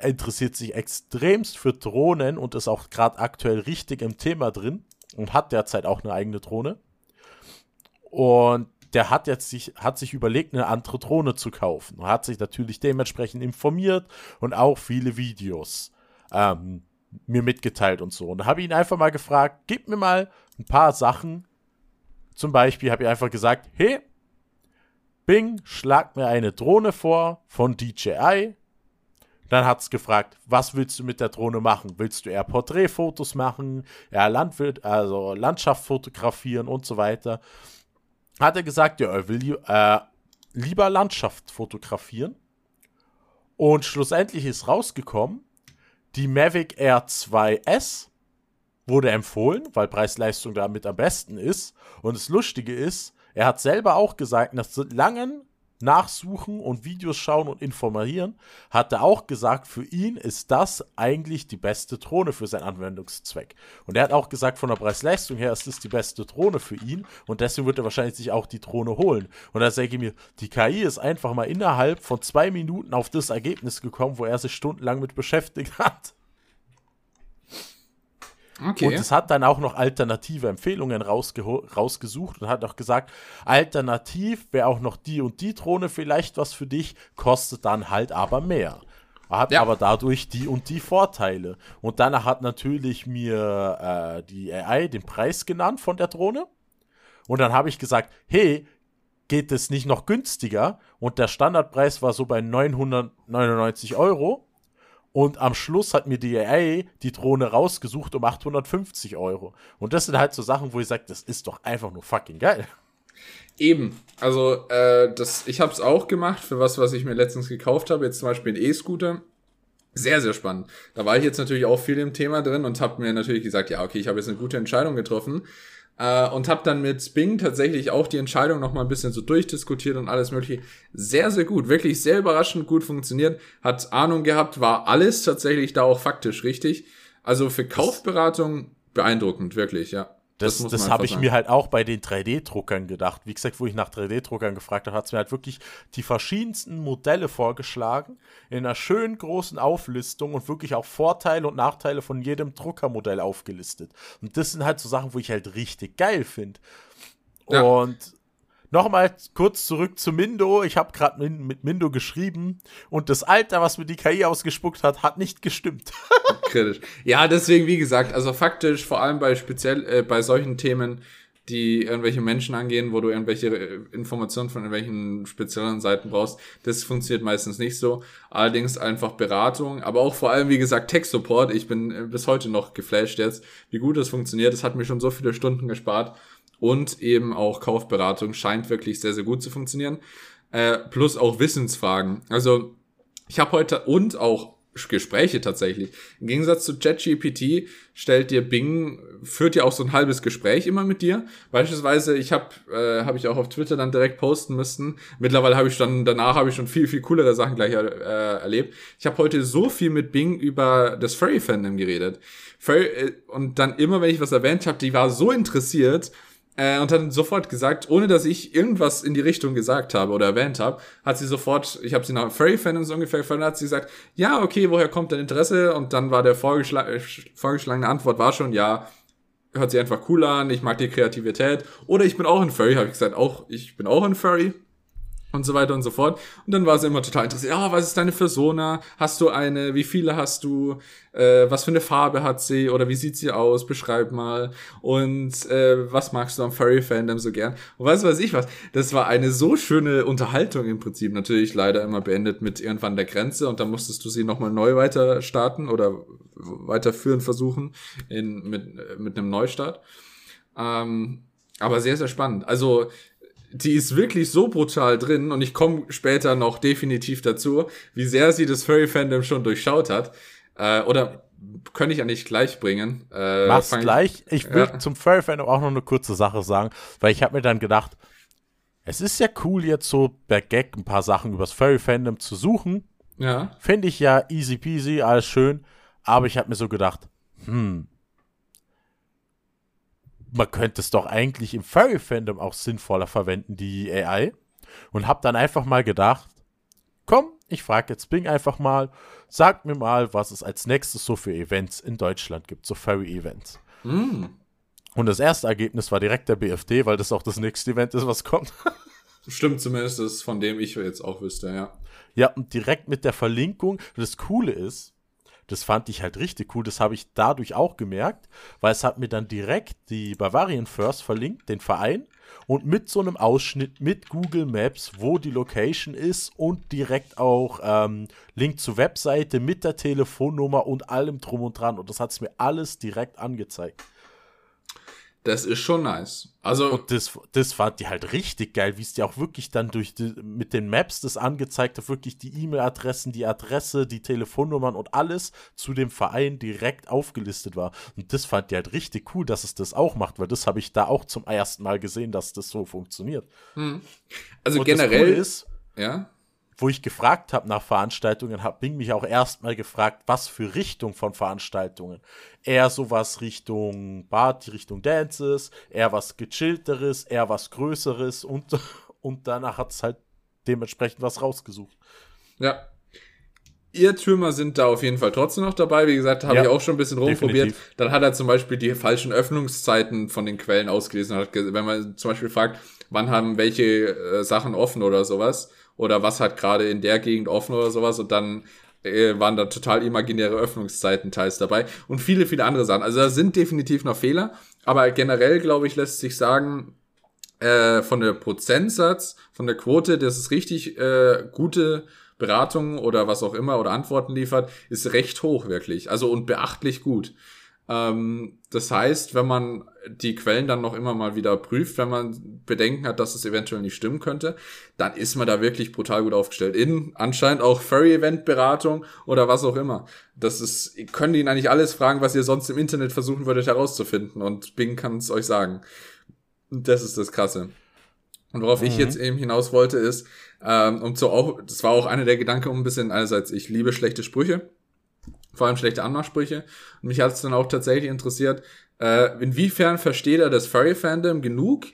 interessiert sich extremst für Drohnen und ist auch gerade aktuell richtig im Thema drin und hat derzeit auch eine eigene Drohne. Und der hat jetzt sich, hat sich überlegt, eine andere Drohne zu kaufen. Und hat sich natürlich dementsprechend informiert und auch viele Videos ähm, mir mitgeteilt und so. Und da habe ich ihn einfach mal gefragt, gib mir mal ein paar Sachen. Zum Beispiel habe ich einfach gesagt, hey, Bing, schlag mir eine Drohne vor von DJI. Dann hat es gefragt, was willst du mit der Drohne machen? Willst du eher Porträtfotos machen, eher Landwirt, also Landschaft fotografieren und so weiter? Hat er gesagt, ja, er will äh, lieber Landschaft fotografieren. Und schlussendlich ist rausgekommen, die Mavic Air 2S wurde empfohlen, weil Preis-Leistung damit am besten ist. Und das Lustige ist, er hat selber auch gesagt, nach langen Nachsuchen und Videos schauen und informieren, hat er auch gesagt, für ihn ist das eigentlich die beste Drohne für seinen Anwendungszweck. Und er hat auch gesagt, von der Preis-Leistung her ist es die beste Drohne für ihn und deswegen wird er wahrscheinlich sich auch die Drohne holen. Und da sage ich mir, die KI ist einfach mal innerhalb von zwei Minuten auf das Ergebnis gekommen, wo er sich stundenlang mit beschäftigt hat. Okay. Und es hat dann auch noch alternative Empfehlungen rausgesucht und hat auch gesagt, alternativ wäre auch noch die und die Drohne vielleicht was für dich, kostet dann halt aber mehr. Hat ja. aber dadurch die und die Vorteile. Und danach hat natürlich mir äh, die AI den Preis genannt von der Drohne. Und dann habe ich gesagt, hey, geht es nicht noch günstiger? Und der Standardpreis war so bei 999 Euro. Und am Schluss hat mir die AI die Drohne rausgesucht um 850 Euro. Und das sind halt so Sachen, wo ich sage, das ist doch einfach nur fucking geil. Eben. Also, äh, das, ich habe es auch gemacht für was, was ich mir letztens gekauft habe. Jetzt zum Beispiel ein E-Scooter. Sehr, sehr spannend. Da war ich jetzt natürlich auch viel im Thema drin und habe mir natürlich gesagt, ja, okay, ich habe jetzt eine gute Entscheidung getroffen. Äh, und habe dann mit Bing tatsächlich auch die Entscheidung noch mal ein bisschen so durchdiskutiert und alles mögliche. Sehr, sehr gut. Wirklich sehr überraschend gut funktioniert. Hat Ahnung gehabt, war alles tatsächlich da auch faktisch richtig. Also für Kaufberatung beeindruckend, wirklich, ja. Das, das, das habe ich mir halt auch bei den 3D-Druckern gedacht. Wie gesagt, wo ich nach 3D-Druckern gefragt habe, hat es mir halt wirklich die verschiedensten Modelle vorgeschlagen, in einer schönen großen Auflistung und wirklich auch Vorteile und Nachteile von jedem Druckermodell aufgelistet. Und das sind halt so Sachen, wo ich halt richtig geil finde. Ja. Und Nochmal kurz zurück zu Mindo. Ich habe gerade mit Mindo geschrieben und das Alter, was mir die KI ausgespuckt hat, hat nicht gestimmt. Kritisch. Ja, deswegen, wie gesagt, also faktisch, vor allem bei speziell äh, bei solchen Themen, die irgendwelche Menschen angehen, wo du irgendwelche äh, Informationen von irgendwelchen speziellen Seiten brauchst. Das funktioniert meistens nicht so. Allerdings einfach Beratung, aber auch vor allem, wie gesagt, Tech-Support. Ich bin äh, bis heute noch geflasht jetzt, wie gut das funktioniert. Das hat mir schon so viele Stunden gespart und eben auch Kaufberatung scheint wirklich sehr, sehr gut zu funktionieren. Äh, plus auch Wissensfragen. Also ich habe heute und auch Gespräche tatsächlich. Im Gegensatz zu ChatGPT stellt dir Bing, führt ja auch so ein halbes Gespräch immer mit dir. Beispielsweise, ich habe äh, hab ich auch auf Twitter dann direkt posten müssen. Mittlerweile habe ich dann, danach habe ich schon viel, viel coolere Sachen gleich äh, erlebt. Ich habe heute so viel mit Bing über das Furry-Fandom geredet. Furry, äh, und dann immer, wenn ich was erwähnt habe, die war so interessiert, äh, und hat sofort gesagt, ohne dass ich irgendwas in die Richtung gesagt habe oder erwähnt habe, hat sie sofort, ich habe sie nach Furry-Fan so ungefähr gefallen, hat sie gesagt, ja, okay, woher kommt dein Interesse? Und dann war der vorgeschl vorgeschlagene Antwort war schon, ja, hört sich einfach cool an, ich mag die Kreativität. Oder ich bin auch ein Furry, habe ich gesagt, auch, ich bin auch ein Furry und so weiter und so fort. Und dann war sie immer total interessiert. Ah, oh, was ist deine Persona? Hast du eine? Wie viele hast du? Äh, was für eine Farbe hat sie? Oder wie sieht sie aus? Beschreib mal. Und äh, was magst du am Furry-Fandom so gern? Und was weiß ich was. Das war eine so schöne Unterhaltung im Prinzip. Natürlich leider immer beendet mit irgendwann der Grenze. Und dann musstest du sie nochmal neu weiter starten oder weiterführen versuchen in, mit, mit einem Neustart. Ähm, aber sehr, sehr spannend. Also die ist wirklich so brutal drin und ich komme später noch definitiv dazu, wie sehr sie das Furry-Fandom schon durchschaut hat. Äh, oder könnte ich ja nicht gleich bringen. Äh, Mach's gleich. Ich will ja. zum Furry-Fandom auch noch eine kurze Sache sagen, weil ich habe mir dann gedacht, es ist ja cool, jetzt so per Gag ein paar Sachen übers Furry-Fandom zu suchen. Ja. Finde ich ja easy peasy, alles schön. Aber ich habe mir so gedacht, hm, man könnte es doch eigentlich im Furry-Fandom auch sinnvoller verwenden, die AI. Und habe dann einfach mal gedacht, komm, ich frage jetzt Bing einfach mal, sag mir mal, was es als nächstes so für Events in Deutschland gibt, so Furry-Events. Mm. Und das erste Ergebnis war direkt der BFD, weil das auch das nächste Event ist, was kommt. Stimmt zumindest, das ist von dem ich jetzt auch wüsste, ja. Ja, und direkt mit der Verlinkung. Das Coole ist, das fand ich halt richtig cool. Das habe ich dadurch auch gemerkt, weil es hat mir dann direkt die Bavarian First verlinkt, den Verein, und mit so einem Ausschnitt mit Google Maps, wo die Location ist und direkt auch ähm, Link zur Webseite mit der Telefonnummer und allem drum und dran. Und das hat es mir alles direkt angezeigt. Das ist schon nice. Also und das, das fand die halt richtig geil, wie es dir auch wirklich dann durch die, mit den Maps das angezeigt hat, wirklich die E-Mail-Adressen, die Adresse, die Telefonnummern und alles zu dem Verein direkt aufgelistet war. Und das fand die halt richtig cool, dass es das auch macht, weil das habe ich da auch zum ersten Mal gesehen, dass das so funktioniert. Hm. Also und generell ist, ja wo ich gefragt habe nach Veranstaltungen, hat Bing mich auch erstmal gefragt, was für Richtung von Veranstaltungen. Eher sowas Richtung Party, Richtung Dances, eher was gechillteres, eher was Größeres und, und danach hat es halt dementsprechend was rausgesucht. Ja. Irrtümer sind da auf jeden Fall trotzdem noch dabei. Wie gesagt, habe ja, ich auch schon ein bisschen rumprobiert. Definitiv. Dann hat er zum Beispiel die falschen Öffnungszeiten von den Quellen ausgelesen. Wenn man zum Beispiel fragt, wann haben welche äh, Sachen offen oder sowas, oder was hat gerade in der Gegend offen oder sowas und dann äh, waren da total imaginäre Öffnungszeiten teils dabei und viele, viele andere Sachen. Also da sind definitiv noch Fehler, aber generell, glaube ich, lässt sich sagen, äh, von der Prozentsatz, von der Quote, dass es richtig äh, gute Beratung oder was auch immer oder Antworten liefert, ist recht hoch wirklich. Also und beachtlich gut. Ähm, das heißt, wenn man die Quellen dann noch immer mal wieder prüft, wenn man Bedenken hat, dass es eventuell nicht stimmen könnte, dann ist man da wirklich brutal gut aufgestellt. In anscheinend auch Furry-Event-Beratung oder was auch immer. Das ist, ihr könnt ihn eigentlich alles fragen, was ihr sonst im Internet versuchen würdet herauszufinden und Bing kann es euch sagen. Das ist das Krasse. Und worauf mhm. ich jetzt eben hinaus wollte, ist, ähm, um so auch, das war auch einer der Gedanken, um ein bisschen, einerseits, ich liebe schlechte Sprüche vor allem schlechte Anmachsprüche. Und mich hat es dann auch tatsächlich interessiert, äh, inwiefern versteht er das Furry-Fandom genug,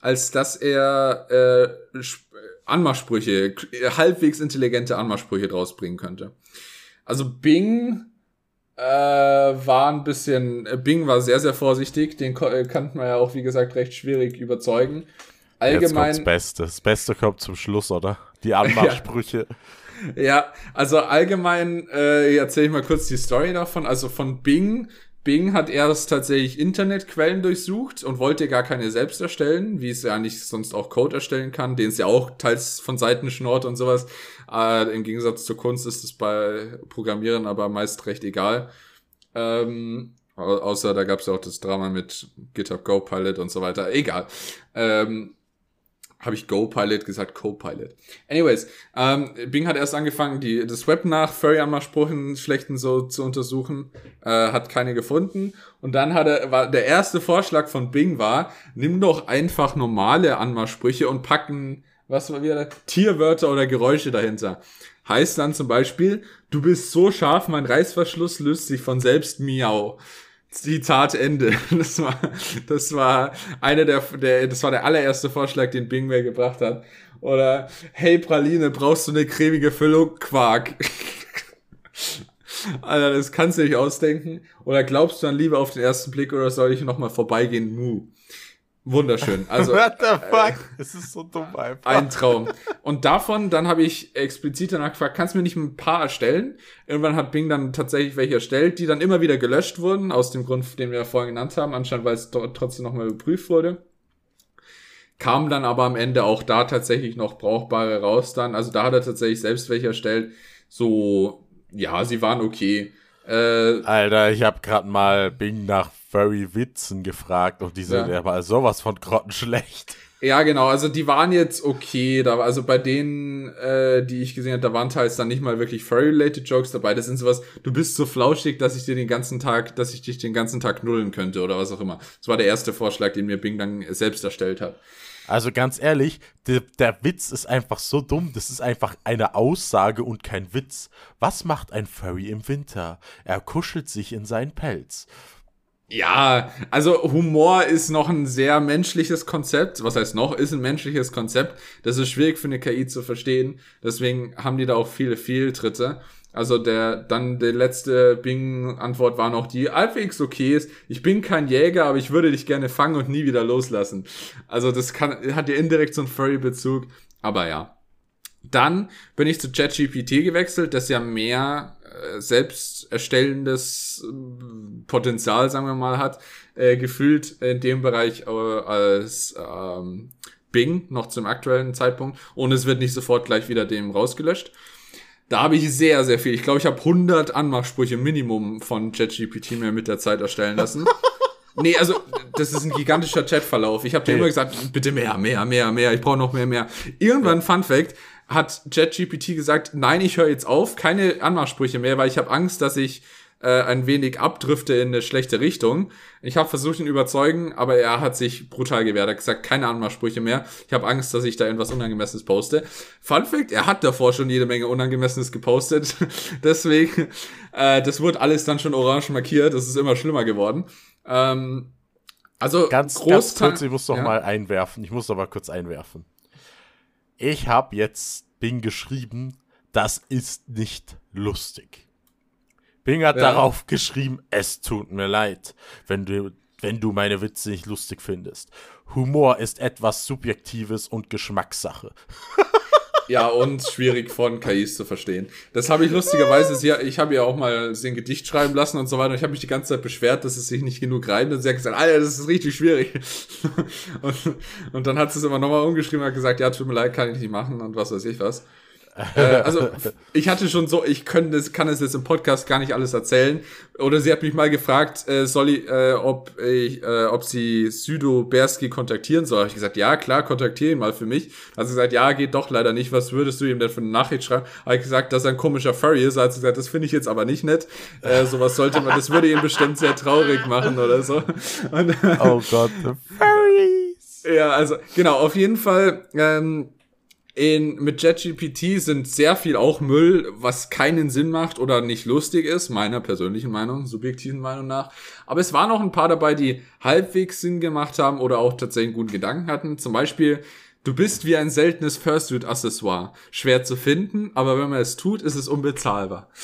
als dass er äh, Anmachsprüche, halbwegs intelligente Anmachsprüche draus bringen könnte. Also Bing äh, war ein bisschen, äh, Bing war sehr, sehr vorsichtig, den äh, kannte man ja auch, wie gesagt, recht schwierig überzeugen. Allgemein. Jetzt das Beste. Das Beste kommt zum Schluss, oder? Die Anmachsprüche. Ja. Ja, also allgemein äh, erzähle ich mal kurz die Story davon. Also von Bing. Bing hat erst tatsächlich Internetquellen durchsucht und wollte gar keine selbst erstellen, wie es ja nicht sonst auch Code erstellen kann, den es ja auch teils von Seiten schnort und sowas. Äh, Im Gegensatz zur Kunst ist es bei Programmieren aber meist recht egal. Ähm, außer da gab es ja auch das Drama mit GitHub Go Pilot und so weiter. Egal. Ähm, habe ich Go-Pilot gesagt, Co-Pilot. Anyways, ähm, Bing hat erst angefangen, die, das Web nach Furry-Anmachsprüchen schlechten so zu untersuchen, äh, hat keine gefunden. Und dann hat er, war der erste Vorschlag von Bing war, nimm doch einfach normale Anmachsprüche und packen, was war wieder, Tierwörter oder Geräusche dahinter. Heißt dann zum Beispiel, du bist so scharf, mein Reißverschluss löst sich von selbst miau. Zitat Ende. Das war, das war einer der, der, das war der allererste Vorschlag, den Bing mir gebracht hat. Oder, hey Praline, brauchst du eine cremige Füllung? Quark. Alter, das kannst du nicht ausdenken. Oder glaubst du dann lieber auf den ersten Blick oder soll ich nochmal vorbeigehen? Mu. Wunderschön. Also, What the fuck? Äh, es ist so dumm einfach. Ein Traum. Und davon, dann habe ich explizit danach gefragt, kannst du mir nicht ein paar erstellen? Irgendwann hat Bing dann tatsächlich welche erstellt, die dann immer wieder gelöscht wurden, aus dem Grund, den wir ja vorhin genannt haben, anscheinend, weil es trotzdem nochmal überprüft wurde. Kam dann aber am Ende auch da tatsächlich noch brauchbare raus dann. Also da hat er tatsächlich selbst welche erstellt. So, ja, sie waren okay. Äh, Alter, ich habe gerade mal Bing nach Furry-Witzen gefragt und die sind ja. aber sowas von grottenschlecht. Ja, genau, also die waren jetzt okay, da, also bei denen, äh, die ich gesehen habe, da waren teils dann nicht mal wirklich Furry-related Jokes dabei, das sind sowas, du bist so flauschig, dass ich dir den ganzen Tag, dass ich dich den ganzen Tag nullen könnte oder was auch immer. Das war der erste Vorschlag, den mir Bing dann selbst erstellt hat. Also ganz ehrlich, der, der, Witz ist einfach so dumm. Das ist einfach eine Aussage und kein Witz. Was macht ein Furry im Winter? Er kuschelt sich in seinen Pelz. Ja, also Humor ist noch ein sehr menschliches Konzept. Was heißt noch? Ist ein menschliches Konzept. Das ist schwierig für eine KI zu verstehen. Deswegen haben die da auch viele Fehltritte. Also der, dann der letzte Bing-Antwort war noch die halbwegs okay ist. Ich bin kein Jäger, aber ich würde dich gerne fangen und nie wieder loslassen. Also das kann, hat ja indirekt so einen Furry-Bezug. Aber ja. Dann bin ich zu ChatGPT gewechselt, das ja mehr selbst erstellendes äh, Potenzial, sagen wir mal, hat, äh, gefühlt in dem Bereich äh, als ähm, Bing noch zum aktuellen Zeitpunkt und es wird nicht sofort gleich wieder dem rausgelöscht. Da habe ich sehr, sehr viel. Ich glaube, ich habe 100 Anmachsprüche Minimum von ChatGPT mir mit der Zeit erstellen lassen. nee, also das ist ein gigantischer Chatverlauf. Ich habe dir immer gesagt, bitte mehr, mehr, mehr, mehr. Ich brauche noch mehr, mehr. Irgendwann, Fun Fact, hat ChatGPT gesagt, nein, ich höre jetzt auf, keine Anmachsprüche mehr, weil ich habe Angst, dass ich äh, ein wenig abdrifte in eine schlechte Richtung. Ich habe versucht, ihn überzeugen, aber er hat sich brutal gewehrt. Er hat gesagt, keine Anmachsprüche mehr. Ich habe Angst, dass ich da irgendwas Unangemessenes poste. Fun Fact, er hat davor schon jede Menge Unangemessenes gepostet. Deswegen, äh, das wurde alles dann schon orange markiert. Das ist immer schlimmer geworden. Ähm, also ganz, ganz kurz, ich muss doch ja? mal einwerfen. Ich muss doch mal kurz einwerfen. Ich habe jetzt Bing geschrieben, das ist nicht lustig. Bing hat ja. darauf geschrieben, es tut mir leid, wenn du, wenn du meine Witze nicht lustig findest. Humor ist etwas Subjektives und Geschmackssache. ja, und schwierig von KIs zu verstehen. Das habe ich lustigerweise, sie, ich habe ja auch mal sie ein Gedicht schreiben lassen und so weiter. Und ich habe mich die ganze Zeit beschwert, dass es sich nicht genug reimt. Und sie hat gesagt, Alter, das ist richtig schwierig. und, und dann hat sie es immer nochmal umgeschrieben und hat gesagt, ja, tut mir leid, kann ich nicht machen und was weiß ich was äh, also ich hatte schon so, ich könnte, das, kann es jetzt im Podcast gar nicht alles erzählen. Oder sie hat mich mal gefragt, äh, soll ich, äh, ob ich, äh, ob sie Südo Berski kontaktieren soll. Habe ich gesagt, ja klar, kontaktiere ihn mal für mich. Hat sie gesagt, ja geht doch leider nicht. Was würdest du ihm denn für eine Nachricht schreiben? Habe ich gesagt, dass er ein komischer Furry ist. Hat sie gesagt, das finde ich jetzt aber nicht nett. Äh, sowas sollte man, das würde ihn bestimmt sehr traurig machen oder so. Und, oh Gott, the Furries. Ja, also genau, auf jeden Fall. Ähm, in, mit JetGPT sind sehr viel auch Müll, was keinen Sinn macht oder nicht lustig ist, meiner persönlichen Meinung, subjektiven Meinung nach. Aber es waren auch ein paar dabei, die halbwegs Sinn gemacht haben oder auch tatsächlich guten Gedanken hatten. Zum Beispiel, du bist wie ein seltenes Fursuit-Accessoire. Schwer zu finden, aber wenn man es tut, ist es unbezahlbar.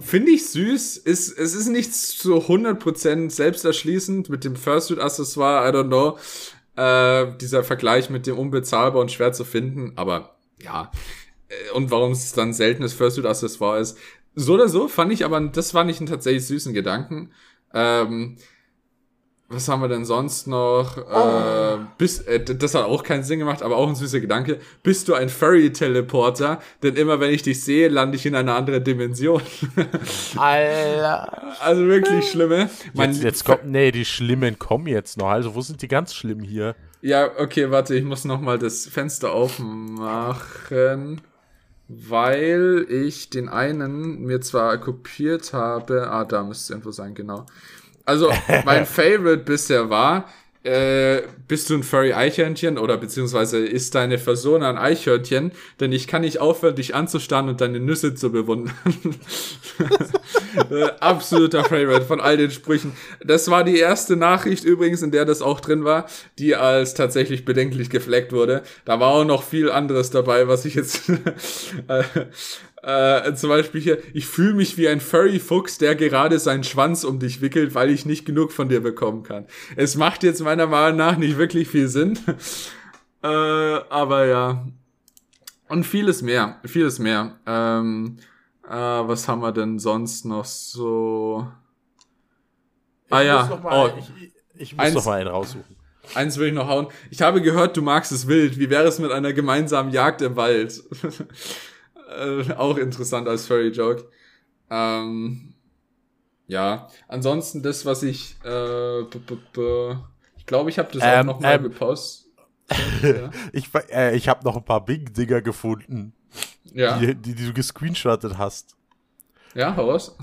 Finde ich süß. Ist, es ist nicht so 100% selbsterschließend mit dem Fursuit-Accessoire, I don't know äh, dieser Vergleich mit dem unbezahlbar und schwer zu finden, aber ja. Äh, und warum es dann seltenes Fursuit-Accessoire ist. So oder so fand ich aber, das fand ich einen tatsächlich süßen Gedanken. Ähm, was haben wir denn sonst noch? Oh. Äh, bis, äh, das hat auch keinen Sinn gemacht, aber auch ein süßer Gedanke. Bist du ein Furry-Teleporter? Denn immer wenn ich dich sehe, lande ich in einer anderen Dimension. Alter. Also wirklich schlimme. Mein jetzt, jetzt kommt, nee, die Schlimmen kommen jetzt noch. Also wo sind die ganz schlimmen hier? Ja, okay, warte, ich muss noch mal das Fenster aufmachen, weil ich den einen mir zwar kopiert habe. Ah, da müsste es irgendwo sein, genau. Also, mein Favorite bisher war, äh, bist du ein Furry Eichhörnchen oder beziehungsweise ist deine Person ein Eichhörnchen, denn ich kann nicht aufhören, dich anzustarren und deine Nüsse zu bewundern. äh, absoluter Favorite von all den Sprüchen. Das war die erste Nachricht übrigens, in der das auch drin war, die als tatsächlich bedenklich gefleckt wurde. Da war auch noch viel anderes dabei, was ich jetzt äh, äh, zum Beispiel hier, ich fühle mich wie ein Furry-Fuchs, der gerade seinen Schwanz um dich wickelt, weil ich nicht genug von dir bekommen kann. Es macht jetzt meiner Meinung nach nicht wirklich viel Sinn. äh, aber ja. Und vieles mehr, vieles mehr. Ähm, äh, was haben wir denn sonst noch so? Ich ah ja, mal, oh, ich, ich muss eins, noch mal einen raussuchen. Eins will ich noch hauen. Ich habe gehört, du magst es wild. Wie wäre es mit einer gemeinsamen Jagd im Wald? Äh, auch interessant als Furry-Joke. Ähm, ja, ansonsten das, was ich, äh, ich glaube, ich habe das ähm, auch noch mal ähm, gepostet. ja. ich äh, ich habe noch ein paar Big-Dinger gefunden, ja. die, die, die du gescreenshottet hast. Ja, heraus.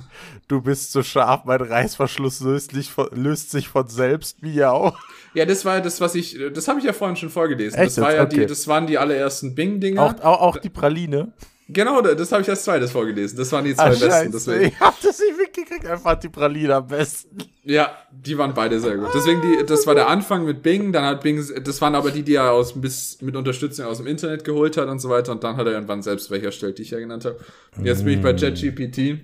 Du bist so scharf, mein Reißverschluss löst, von, löst sich von selbst, miau. Ja, das war das, was ich, das habe ich ja vorhin schon vorgelesen. Echt? Das war ja okay. die, das waren die allerersten Bing-Dinger. Auch, auch, auch die Praline. Genau, das habe ich als zweites vorgelesen. Das waren die zwei Ach, besten. Deswegen. Ich habe das nicht mitgekriegt, einfach die Praline am besten. Ja, die waren beide sehr gut. Deswegen, die, das war der Anfang mit Bing, dann hat Bing, das waren aber die, die er aus, bis, mit Unterstützung aus dem Internet geholt hat und so weiter. Und dann hat er irgendwann selbst welche erstellt, die ich ja genannt habe. Jetzt bin ich bei ChatGPT.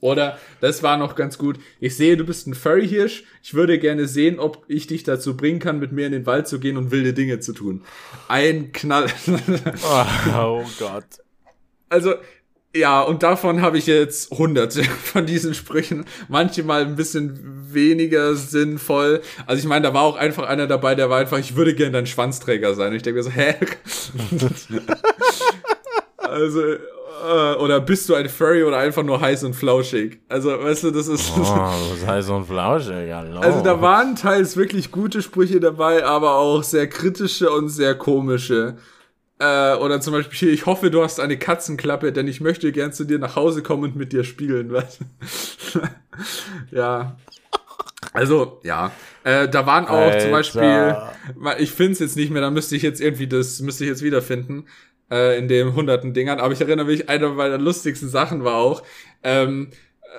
Oder, das war noch ganz gut. Ich sehe, du bist ein Furry-Hirsch. Ich würde gerne sehen, ob ich dich dazu bringen kann, mit mir in den Wald zu gehen und wilde Dinge zu tun. Ein Knall. oh, oh Gott. Also, ja, und davon habe ich jetzt hunderte von diesen Sprüchen. Manche mal ein bisschen weniger sinnvoll. Also ich meine, da war auch einfach einer dabei, der war einfach, ich würde gerne dein Schwanzträger sein. Und ich denke mir so, hä? also, äh, oder bist du ein Furry oder einfach nur heiß und flauschig? Also, weißt du, das ist. Oh, das heiß und flauschig, hallo. Also da waren teils wirklich gute Sprüche dabei, aber auch sehr kritische und sehr komische. Äh, oder zum Beispiel hier, ich hoffe, du hast eine Katzenklappe, denn ich möchte gern zu dir nach Hause kommen und mit dir spielen. Ja. Also, ja. Äh, da waren auch Alter. zum Beispiel, ich finde es jetzt nicht mehr, da müsste ich jetzt irgendwie das, müsste ich jetzt wiederfinden, äh, in den hunderten Dingern. Aber ich erinnere mich, einer meiner lustigsten Sachen war auch, ähm,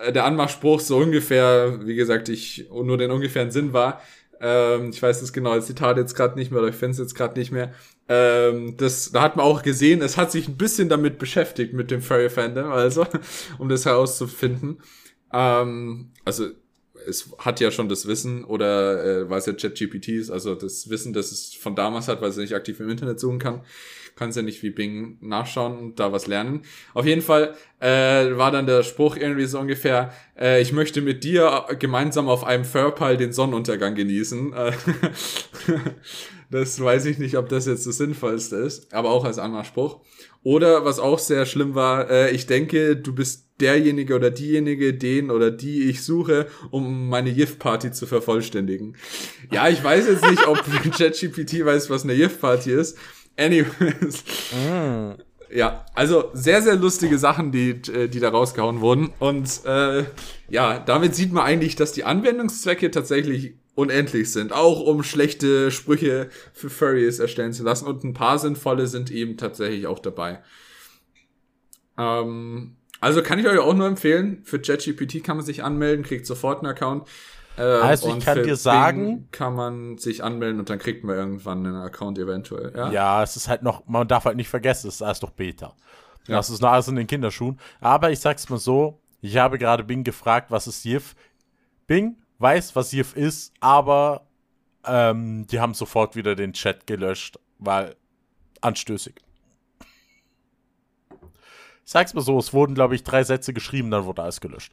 äh, der Anmachspruch so ungefähr, wie gesagt, ich nur den ungefähren Sinn war. Ähm, ich weiß das genaue Zitat jetzt gerade nicht mehr, oder ich finde es jetzt gerade nicht mehr. Ähm, das, da hat man auch gesehen, es hat sich ein bisschen damit beschäftigt, mit dem Furry Fandom, also, um das herauszufinden. Ähm, also, es hat ja schon das Wissen oder äh, weil es ja ChatGPT ist, also das Wissen, das es von damals hat, weil es nicht aktiv im Internet suchen kann, kann es ja nicht wie Bing nachschauen und da was lernen. Auf jeden Fall äh, war dann der Spruch irgendwie so ungefähr, äh, ich möchte mit dir gemeinsam auf einem Furpal den Sonnenuntergang genießen. Das weiß ich nicht, ob das jetzt das Sinnvollste ist, aber auch als Anmachspruch. Oder was auch sehr schlimm war, äh, ich denke, du bist derjenige oder diejenige, den oder die ich suche, um meine YIF-Party zu vervollständigen. Ja, ich weiß jetzt nicht, ob ChatGPT weiß, was eine YIF-Party ist. Anyways. Mm. Ja, also sehr, sehr lustige Sachen, die, äh, die da rausgehauen wurden. Und äh, ja, damit sieht man eigentlich, dass die Anwendungszwecke tatsächlich unendlich sind, auch um schlechte Sprüche für Furries erstellen zu lassen. Und ein paar sinnvolle sind eben tatsächlich auch dabei. Ähm, also kann ich euch auch nur empfehlen. Für ChatGPT kann man sich anmelden, kriegt sofort einen Account. Äh, also ich kann dir sagen, Bing kann man sich anmelden und dann kriegt man irgendwann einen Account eventuell. Ja, ja es ist halt noch, man darf halt nicht vergessen, es ist erst noch Beta. Ja. Das ist noch alles in den Kinderschuhen. Aber ich sag's mal so, ich habe gerade Bing gefragt, was ist YIF? Bing, weiß, was Yif ist, aber ähm, die haben sofort wieder den Chat gelöscht, weil anstößig. Ich sag's mal so, es wurden, glaube ich, drei Sätze geschrieben, dann wurde alles gelöscht.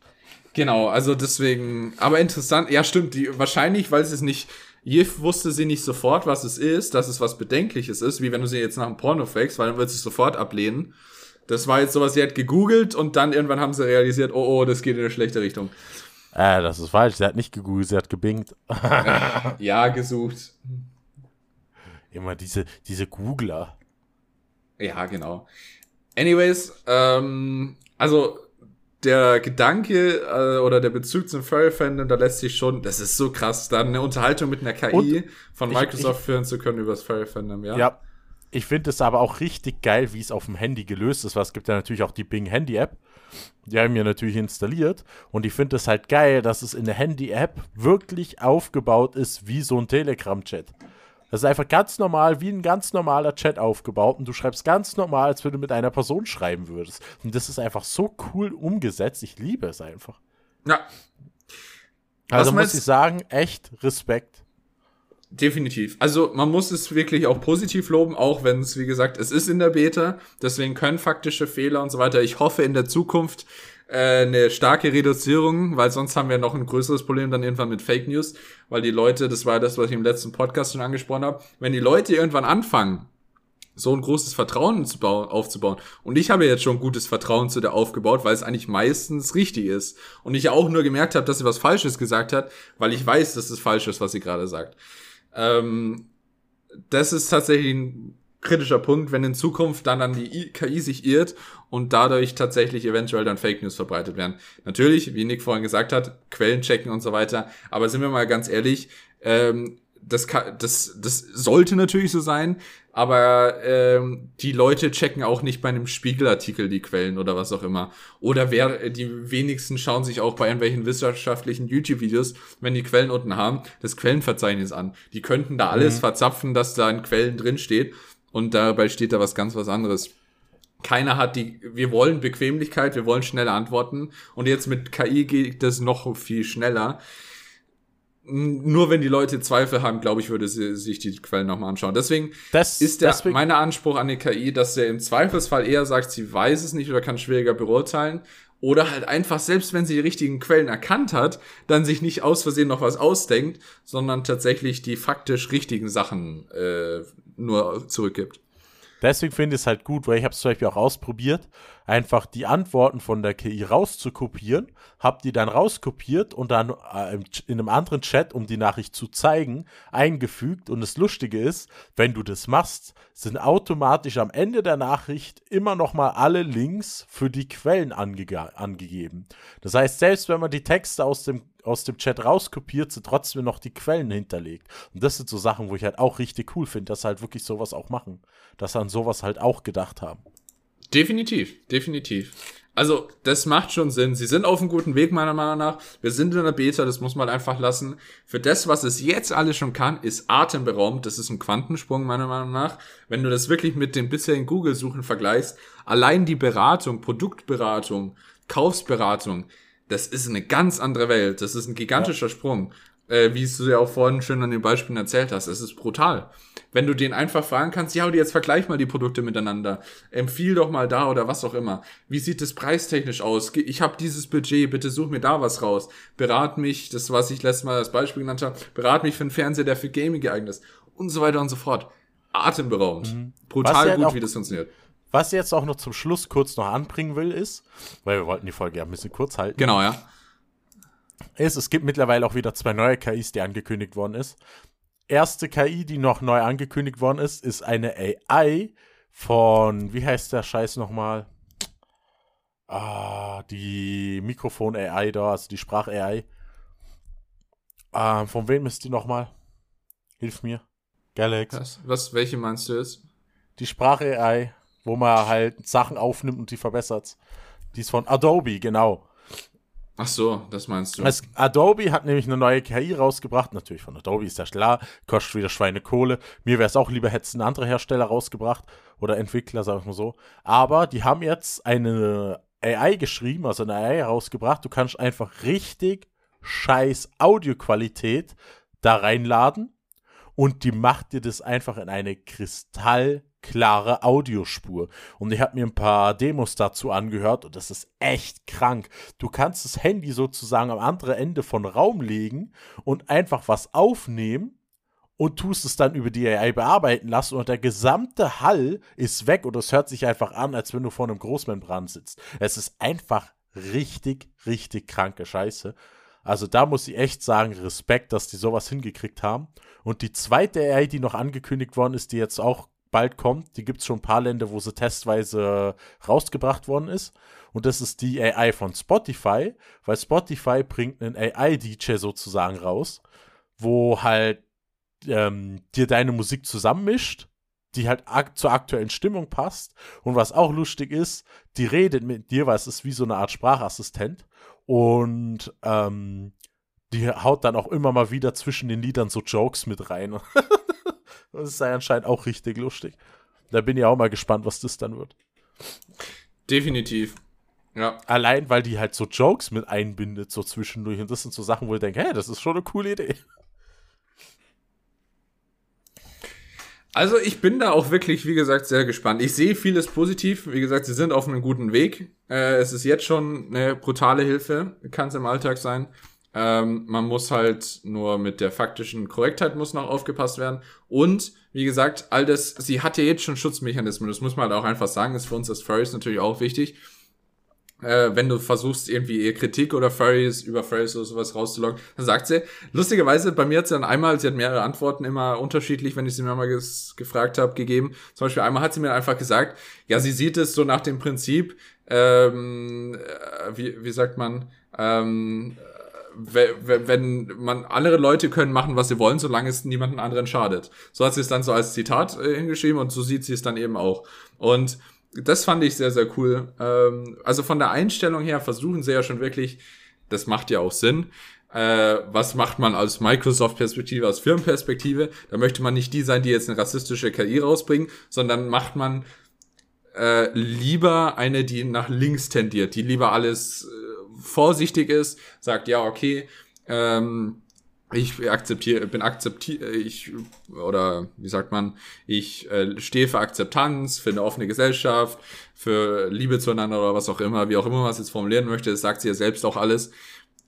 Genau, also deswegen, aber interessant, ja stimmt, die, wahrscheinlich, weil sie es nicht, Jif wusste sie nicht sofort, was es ist, dass es was Bedenkliches ist, wie wenn du sie jetzt nach einem Porno fakest, weil dann wird sie sofort ablehnen. Das war jetzt sowas, sie hat gegoogelt und dann irgendwann haben sie realisiert, oh, oh, das geht in eine schlechte Richtung. Äh, das ist falsch. Sie hat nicht gegoogelt, sie hat gebingt. ja, gesucht. Immer diese, diese Googler. Ja, genau. Anyways, ähm, also der Gedanke äh, oder der Bezug zum Furry-Fandom, da lässt sich schon, das ist so krass, dann eine Unterhaltung mit einer KI Und von Microsoft ich, ich, führen zu können über das Furry-Fandom, ja? Ja. Ich finde es aber auch richtig geil, wie es auf dem Handy gelöst ist, weil es gibt ja natürlich auch die Bing Handy-App. Die haben wir natürlich installiert und ich finde es halt geil, dass es in der Handy-App wirklich aufgebaut ist wie so ein Telegram-Chat. Das ist einfach ganz normal, wie ein ganz normaler Chat aufgebaut und du schreibst ganz normal, als wenn du mit einer Person schreiben würdest. Und das ist einfach so cool umgesetzt. Ich liebe es einfach. Ja. Also muss ich sagen, echt Respekt. Definitiv. Also man muss es wirklich auch positiv loben, auch wenn es, wie gesagt, es ist in der Beta, deswegen können faktische Fehler und so weiter. Ich hoffe in der Zukunft äh, eine starke Reduzierung, weil sonst haben wir noch ein größeres Problem dann irgendwann mit Fake News, weil die Leute, das war das, was ich im letzten Podcast schon angesprochen habe, wenn die Leute irgendwann anfangen, so ein großes Vertrauen zu bauen, aufzubauen. Und ich habe jetzt schon gutes Vertrauen zu der aufgebaut, weil es eigentlich meistens richtig ist. Und ich auch nur gemerkt habe, dass sie was Falsches gesagt hat, weil ich weiß, dass es falsch ist, was sie gerade sagt. Ähm, das ist tatsächlich ein kritischer Punkt, wenn in Zukunft dann an die KI sich irrt und dadurch tatsächlich eventuell dann Fake News verbreitet werden. Natürlich, wie Nick vorhin gesagt hat, Quellen checken und so weiter. Aber sind wir mal ganz ehrlich, ähm, das, kann, das, das sollte natürlich so sein, aber ähm, die Leute checken auch nicht bei einem Spiegelartikel die Quellen oder was auch immer. Oder wer die wenigsten schauen sich auch bei irgendwelchen wissenschaftlichen YouTube-Videos, wenn die Quellen unten haben, das Quellenverzeichnis an. Die könnten da alles mhm. verzapfen, dass da in Quellen drin steht und dabei steht da was ganz was anderes. Keiner hat die, wir wollen Bequemlichkeit, wir wollen schnelle Antworten und jetzt mit KI geht das noch viel schneller nur wenn die Leute Zweifel haben, glaube ich, würde sie sich die Quellen nochmal anschauen. Deswegen das, ist der, deswegen, mein Anspruch an die KI, dass er im Zweifelsfall eher sagt, sie weiß es nicht oder kann schwieriger beurteilen. Oder halt einfach, selbst wenn sie die richtigen Quellen erkannt hat, dann sich nicht aus Versehen noch was ausdenkt, sondern tatsächlich die faktisch richtigen Sachen äh, nur zurückgibt. Deswegen finde ich es halt gut, weil ich habe es zum Beispiel auch ausprobiert, einfach die Antworten von der KI rauszukopieren, habe die dann rauskopiert und dann äh, in einem anderen Chat, um die Nachricht zu zeigen, eingefügt. Und das Lustige ist, wenn du das machst, sind automatisch am Ende der Nachricht immer noch mal alle Links für die Quellen ange angegeben. Das heißt, selbst wenn man die Texte aus dem aus dem Chat rauskopiert, sind trotzdem noch die Quellen hinterlegt. Und das sind so Sachen, wo ich halt auch richtig cool finde, dass halt wirklich sowas auch machen. Dass sie an sowas halt auch gedacht haben. Definitiv, definitiv. Also, das macht schon Sinn. Sie sind auf einem guten Weg, meiner Meinung nach. Wir sind in der Beta, das muss man einfach lassen. Für das, was es jetzt alles schon kann, ist atemberaubend. Das ist ein Quantensprung, meiner Meinung nach. Wenn du das wirklich mit den bisherigen Google-Suchen vergleichst, allein die Beratung, Produktberatung, Kaufsberatung, das ist eine ganz andere Welt. Das ist ein gigantischer ja. Sprung. Äh, wie du ja auch vorhin schön an den Beispielen erzählt hast. Es ist brutal. Wenn du den einfach fragen kannst, ja, jetzt vergleich mal die Produkte miteinander. Empfiehl doch mal da oder was auch immer. Wie sieht es preistechnisch aus? Ich habe dieses Budget, bitte such mir da was raus. Berat mich, das was ich letztes Mal als Beispiel genannt habe, berat mich für einen Fernseher, der für Gaming geeignet ist. Und so weiter und so fort. Atemberaubend. Mhm. Brutal gut, wie das funktioniert. Was ich jetzt auch noch zum Schluss kurz noch anbringen will, ist, weil wir wollten die Folge ja ein bisschen kurz halten. Genau, ja. Ist, es gibt mittlerweile auch wieder zwei neue KIs, die angekündigt worden ist. Erste KI, die noch neu angekündigt worden ist, ist eine AI von, wie heißt der Scheiß nochmal? Ah, die Mikrofon-AI da, also die Sprach-AI. Ah, von wem ist die nochmal? Hilf mir. Galax. Was, was, welche meinst du jetzt? Die Sprach-AI wo man halt Sachen aufnimmt und die verbessert. Die ist von Adobe, genau. Ach so, das meinst du. Es, Adobe hat nämlich eine neue KI rausgebracht. Natürlich von Adobe ist ja klar, kostet wieder Schweinekohle. Mir wäre es auch lieber, hätte es ein anderer Hersteller rausgebracht oder Entwickler, sagen wir mal so. Aber die haben jetzt eine AI geschrieben, also eine AI rausgebracht. Du kannst einfach richtig scheiß Audioqualität da reinladen und die macht dir das einfach in eine Kristall klare Audiospur. Und ich habe mir ein paar Demos dazu angehört und das ist echt krank. Du kannst das Handy sozusagen am anderen Ende von Raum legen und einfach was aufnehmen und tust es dann über die AI bearbeiten lassen und der gesamte Hall ist weg und es hört sich einfach an, als wenn du vor einem Großmembran sitzt. Es ist einfach richtig, richtig kranke Scheiße. Also da muss ich echt sagen, Respekt, dass die sowas hingekriegt haben. Und die zweite AI, die noch angekündigt worden ist, die jetzt auch bald kommt. Die gibt es schon ein paar Länder, wo sie testweise rausgebracht worden ist. Und das ist die AI von Spotify, weil Spotify bringt einen AI-DJ sozusagen raus, wo halt ähm, dir deine Musik zusammenmischt, die halt ak zur aktuellen Stimmung passt. Und was auch lustig ist, die redet mit dir, weil es ist wie so eine Art Sprachassistent. Und ähm, die haut dann auch immer mal wieder zwischen den Liedern so Jokes mit rein. Das sei anscheinend auch richtig lustig. Da bin ich auch mal gespannt, was das dann wird. Definitiv. Ja. Allein, weil die halt so Jokes mit einbindet, so zwischendurch. Und das sind so Sachen, wo ich denke, hey, das ist schon eine coole Idee. Also ich bin da auch wirklich, wie gesagt, sehr gespannt. Ich sehe vieles positiv. Wie gesagt, sie sind auf einem guten Weg. Äh, es ist jetzt schon eine brutale Hilfe, kann es im Alltag sein. Ähm, man muss halt nur mit der faktischen Korrektheit muss noch aufgepasst werden. Und wie gesagt, all das, sie hat ja jetzt schon Schutzmechanismen. Das muss man halt auch einfach sagen, ist für uns als Furries natürlich auch wichtig. Äh, wenn du versuchst, irgendwie ihr Kritik oder Furries über Furries oder sowas rauszuloggen, dann sagt sie, lustigerweise, bei mir hat sie dann einmal, sie hat mehrere Antworten immer unterschiedlich, wenn ich sie mir mal gefragt habe, gegeben. Zum Beispiel einmal hat sie mir einfach gesagt, ja, sie sieht es so nach dem Prinzip, ähm, äh, wie, wie sagt man, ähm, wenn man andere Leute können machen, was sie wollen, solange es niemanden anderen schadet. So hat sie es dann so als Zitat äh, hingeschrieben und so sieht sie es dann eben auch. Und das fand ich sehr, sehr cool. Ähm, also von der Einstellung her versuchen sie ja schon wirklich, das macht ja auch Sinn. Äh, was macht man aus Microsoft-Perspektive, aus Firmenperspektive? Da möchte man nicht die sein, die jetzt eine rassistische KI rausbringen, sondern macht man äh, lieber eine, die nach links tendiert, die lieber alles äh, vorsichtig ist, sagt, ja, okay, ähm, ich akzeptiere, bin akzeptiere, ich, oder wie sagt man, ich äh, stehe für Akzeptanz, für eine offene Gesellschaft, für Liebe zueinander oder was auch immer, wie auch immer man es jetzt formulieren möchte, das sagt sie ja selbst auch alles.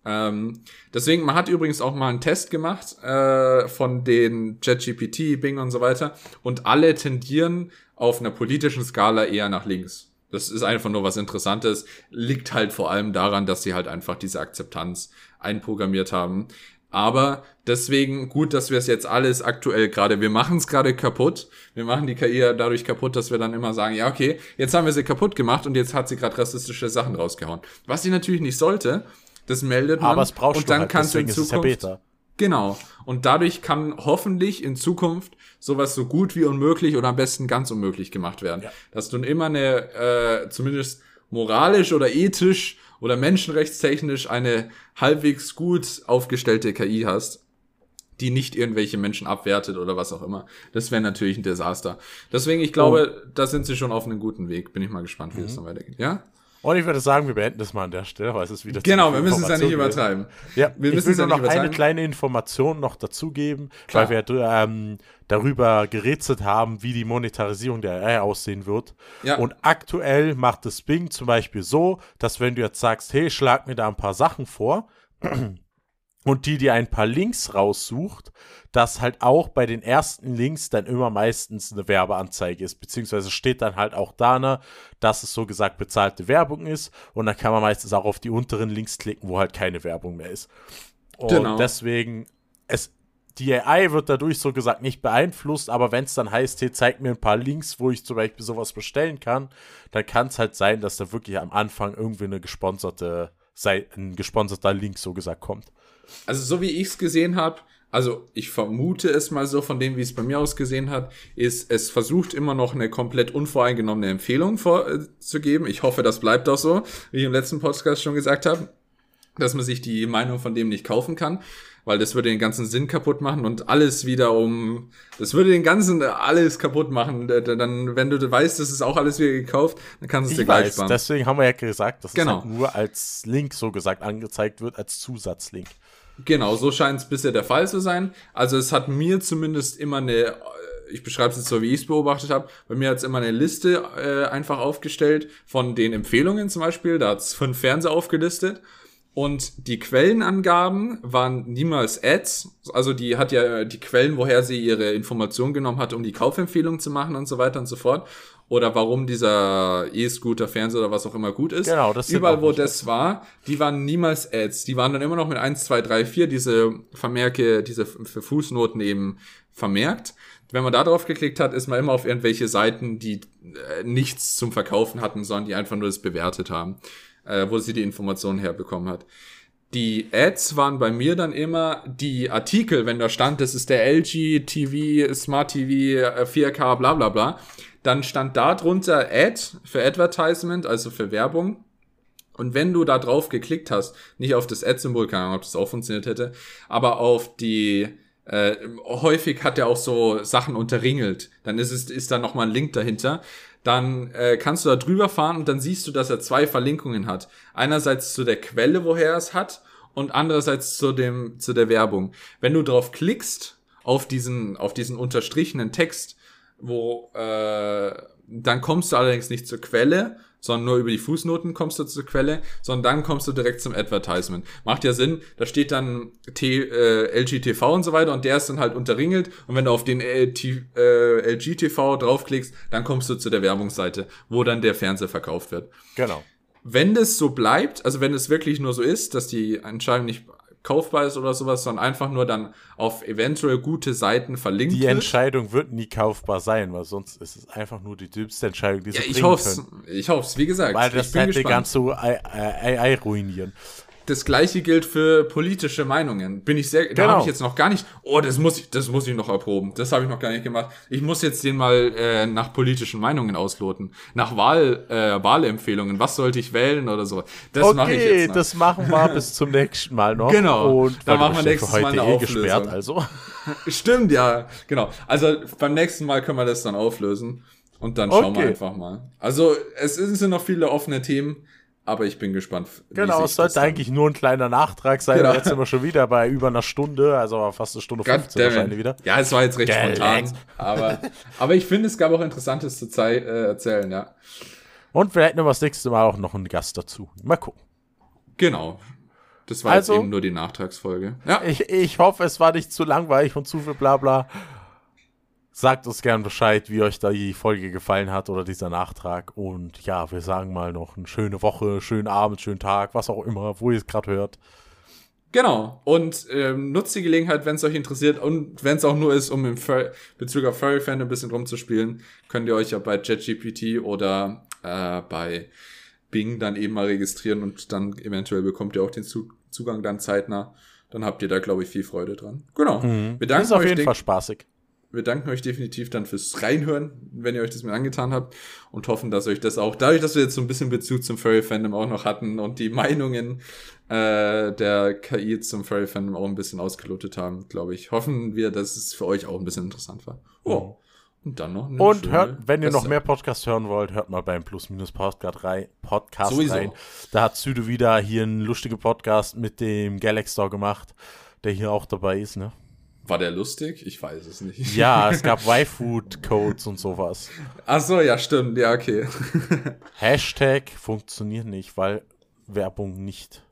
Ähm, deswegen, man hat übrigens auch mal einen Test gemacht äh, von den JetGPT, Bing und so weiter und alle tendieren auf einer politischen Skala eher nach links. Das ist einfach nur was Interessantes, liegt halt vor allem daran, dass sie halt einfach diese Akzeptanz einprogrammiert haben. Aber deswegen gut, dass wir es jetzt alles aktuell gerade, wir machen es gerade kaputt. Wir machen die KI dadurch kaputt, dass wir dann immer sagen, ja, okay, jetzt haben wir sie kaputt gemacht und jetzt hat sie gerade rassistische Sachen rausgehauen. Was sie natürlich nicht sollte, das meldet man. Aber es braucht und dann halt, kannst du in Zukunft. Genau. Und dadurch kann hoffentlich in Zukunft sowas so gut wie unmöglich oder am besten ganz unmöglich gemacht werden. Ja. Dass du immer eine, äh, zumindest moralisch oder ethisch oder menschenrechtstechnisch eine halbwegs gut aufgestellte KI hast, die nicht irgendwelche Menschen abwertet oder was auch immer. Das wäre natürlich ein Desaster. Deswegen, ich glaube, oh. da sind sie schon auf einem guten Weg. Bin ich mal gespannt, wie mhm. das dann weitergeht. Ja? Und ich würde sagen, wir beenden das mal an der Stelle, weil es ist wieder Genau, wir müssen es ja nicht übertreiben. Ja, wir müssen ich will nur noch eine kleine Information noch dazugeben, weil wir ähm, darüber gerätselt haben, wie die Monetarisierung der AI aussehen wird. Ja. Und aktuell macht das Bing zum Beispiel so, dass wenn du jetzt sagst, hey, schlag mir da ein paar Sachen vor, und die dir ein paar Links raussucht, dass halt auch bei den ersten Links dann immer meistens eine Werbeanzeige ist, beziehungsweise steht dann halt auch da, ne, dass es so gesagt bezahlte Werbung ist und dann kann man meistens auch auf die unteren Links klicken, wo halt keine Werbung mehr ist. Und genau. deswegen, es, die AI wird dadurch so gesagt nicht beeinflusst, aber wenn es dann heißt, hey, zeig mir ein paar Links, wo ich zum Beispiel sowas bestellen kann, dann kann es halt sein, dass da wirklich am Anfang irgendwie eine gesponserte, ein gesponserter Link so gesagt kommt also so wie ich es gesehen habe, also ich vermute es mal so von dem, wie es bei mir ausgesehen hat, ist, es versucht immer noch eine komplett unvoreingenommene Empfehlung vorzugeben. Äh, ich hoffe, das bleibt auch so, wie ich im letzten Podcast schon gesagt habe, dass man sich die Meinung von dem nicht kaufen kann, weil das würde den ganzen Sinn kaputt machen und alles wieder um, das würde den ganzen alles kaputt machen. Dann, wenn du weißt, das ist auch alles wieder gekauft, dann kannst du es dir gleich sparen. Deswegen haben wir ja gesagt, dass genau. es halt nur als Link so gesagt angezeigt wird, als Zusatzlink. Genau, so scheint es bisher der Fall zu sein. Also es hat mir zumindest immer eine, äh, ich beschreibe es jetzt so, wie ich es beobachtet habe, bei mir hat es immer eine Liste äh, einfach aufgestellt von den Empfehlungen zum Beispiel. Da hat es fünf Fernseher aufgelistet. Und die Quellenangaben waren niemals Ads. Also die hat ja die Quellen, woher sie ihre Informationen genommen hat, um die Kaufempfehlung zu machen und so weiter und so fort oder warum dieser E-Scooter, Fernseher oder was auch immer gut ist. Genau, das Überall, wo das war, die waren niemals Ads. Die waren dann immer noch mit 1, 2, 3, 4 diese Vermerke, diese für Fußnoten eben vermerkt. Wenn man da drauf geklickt hat, ist man immer auf irgendwelche Seiten, die äh, nichts zum Verkaufen hatten, sondern die einfach nur das bewertet haben, äh, wo sie die Informationen herbekommen hat. Die Ads waren bei mir dann immer die Artikel, wenn da stand, das ist der LG TV, Smart TV, 4K, bla bla bla dann stand da drunter Ad für Advertisement, also für Werbung. Und wenn du da drauf geklickt hast, nicht auf das Ad-Symbol, keine Ahnung, ob das auch funktioniert hätte, aber auf die, äh, häufig hat er auch so Sachen unterringelt. Dann ist es, ist da nochmal ein Link dahinter. Dann äh, kannst du da drüber fahren und dann siehst du, dass er zwei Verlinkungen hat. Einerseits zu der Quelle, woher er es hat, und andererseits zu dem, zu der Werbung. Wenn du drauf klickst, auf diesen, auf diesen unterstrichenen Text, wo äh, dann kommst du allerdings nicht zur Quelle, sondern nur über die Fußnoten kommst du zur Quelle, sondern dann kommst du direkt zum Advertisement. Macht ja Sinn, da steht dann T, äh, LGTV und so weiter und der ist dann halt unterringelt und wenn du auf den äh, äh LGTV draufklickst, dann kommst du zu der Werbungsseite, wo dann der Fernseher verkauft wird. Genau. Wenn das so bleibt, also wenn es wirklich nur so ist, dass die Entscheidung nicht kaufbar ist oder sowas, sondern einfach nur dann auf eventuell gute Seiten verlinkt Die Entscheidung wird nie kaufbar sein, weil sonst ist es einfach nur die dümmste Entscheidung, die sie ja, ich hoff's, können. Ich hoffe es, wie gesagt. Weil das hätte ganz so AI ruinieren. Das gleiche gilt für politische Meinungen. Bin ich sehr, da Genau. habe ich jetzt noch gar nicht, oh, das muss ich, das muss ich noch erproben. Das habe ich noch gar nicht gemacht. Ich muss jetzt den mal äh, nach politischen Meinungen ausloten. Nach Wahl, äh, Wahlempfehlungen. Was sollte ich wählen oder so. Das mache ich Okay, jetzt noch. das machen wir bis zum nächsten Mal noch. Genau. Und Dann machen wir nächstes Mal heute eine eh gesperrt, also. Stimmt, ja, genau. Also beim nächsten Mal können wir das dann auflösen und dann schauen wir Okay. einfach mal. Also es sind noch viele offene Themen, aber ich bin gespannt. Genau, es sollte dann- eigentlich nur ein kleiner Nachtrag sein. Genau. Jetzt sind wir schon wieder bei über einer Stunde, also fast eine Stunde 15 Goddammit. wahrscheinlich wieder. Ja, es war jetzt recht Gell, spontan, aber, aber ich finde, es gab auch Interessantes zu äh, erzählen, ja. Und hätten aber das nächste Mal auch noch einen Gast dazu. Mal gucken. Genau. Das war Also- jetzt eben nur die Nachtragsfolge. Ja, Ich, ich hoffe, es war nicht zu langweilig und zu viel Blabla. Sagt uns gern Bescheid, wie euch da die Folge gefallen hat oder dieser Nachtrag. Und ja, wir sagen mal noch eine schöne Woche, schönen Abend, schönen Tag, was auch immer, wo ihr es gerade hört. genau. Und ähm, nutzt die Gelegenheit, wenn es euch interessiert und wenn es auch nur ist, um im Fur Bezug auf Furry Fan ein bisschen rumzuspielen, könnt ihr euch ja bei JetGPT oder äh, bei Bing dann eben mal registrieren und dann eventuell bekommt ihr auch den Zu Zugang dann zeitnah. Dann habt ihr da, glaube ich, viel Freude dran. Genau. Wir Das ist danken auf euch jeden den- Fall spaßig. Wir danken euch definitiv dann fürs Reinhören, wenn ihr euch das mit angetan habt und hoffen, dass euch das auch, dadurch, dass wir jetzt so ein bisschen Bezug zum Furry-Fandom auch noch hatten und die Meinungen äh, der KI zum Furry-Fandom auch ein bisschen ausgelotet haben, glaube ich, hoffen wir, dass es für euch auch ein bisschen interessant war. Oh. Und dann noch eine Und hört, wenn ihr noch mehr Podcasts hören wollt, hört mal beim Plus-Minus-Podcast rein. Podcast Sowieso. rein. Da hat Süde wieder hier einen lustigen Podcast mit dem Galaxy Store gemacht, der hier auch dabei ist, ne? War der lustig? Ich weiß es nicht. Ja, es gab Y-Food-Codes und sowas. Ach so, ja, stimmt. Ja, okay. Hashtag funktioniert nicht, weil Werbung nicht.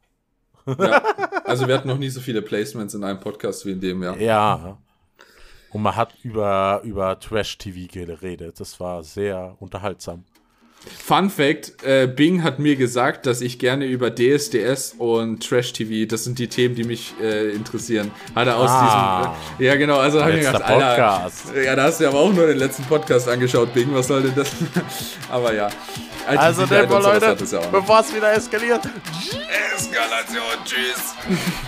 ja. Also wir hatten noch nie so viele Placements in einem Podcast wie in dem, ja. Ja. Und man hat über, über Trash-TV geredet. Das war sehr unterhaltsam. Fun Fact: äh, Bing hat mir gesagt, dass ich gerne über DSDS und Trash TV, das sind die Themen, die mich äh, interessieren. Hat er aus Ah. diesem. Äh, ja, genau, also habe ich mir gedacht, Alter. Ja, da hast du ja aber auch nur den letzten Podcast angeschaut, Bing, was soll denn das? aber ja. Also, sowas Leute, bevor es wieder eskaliert. Eskalation, tschüss!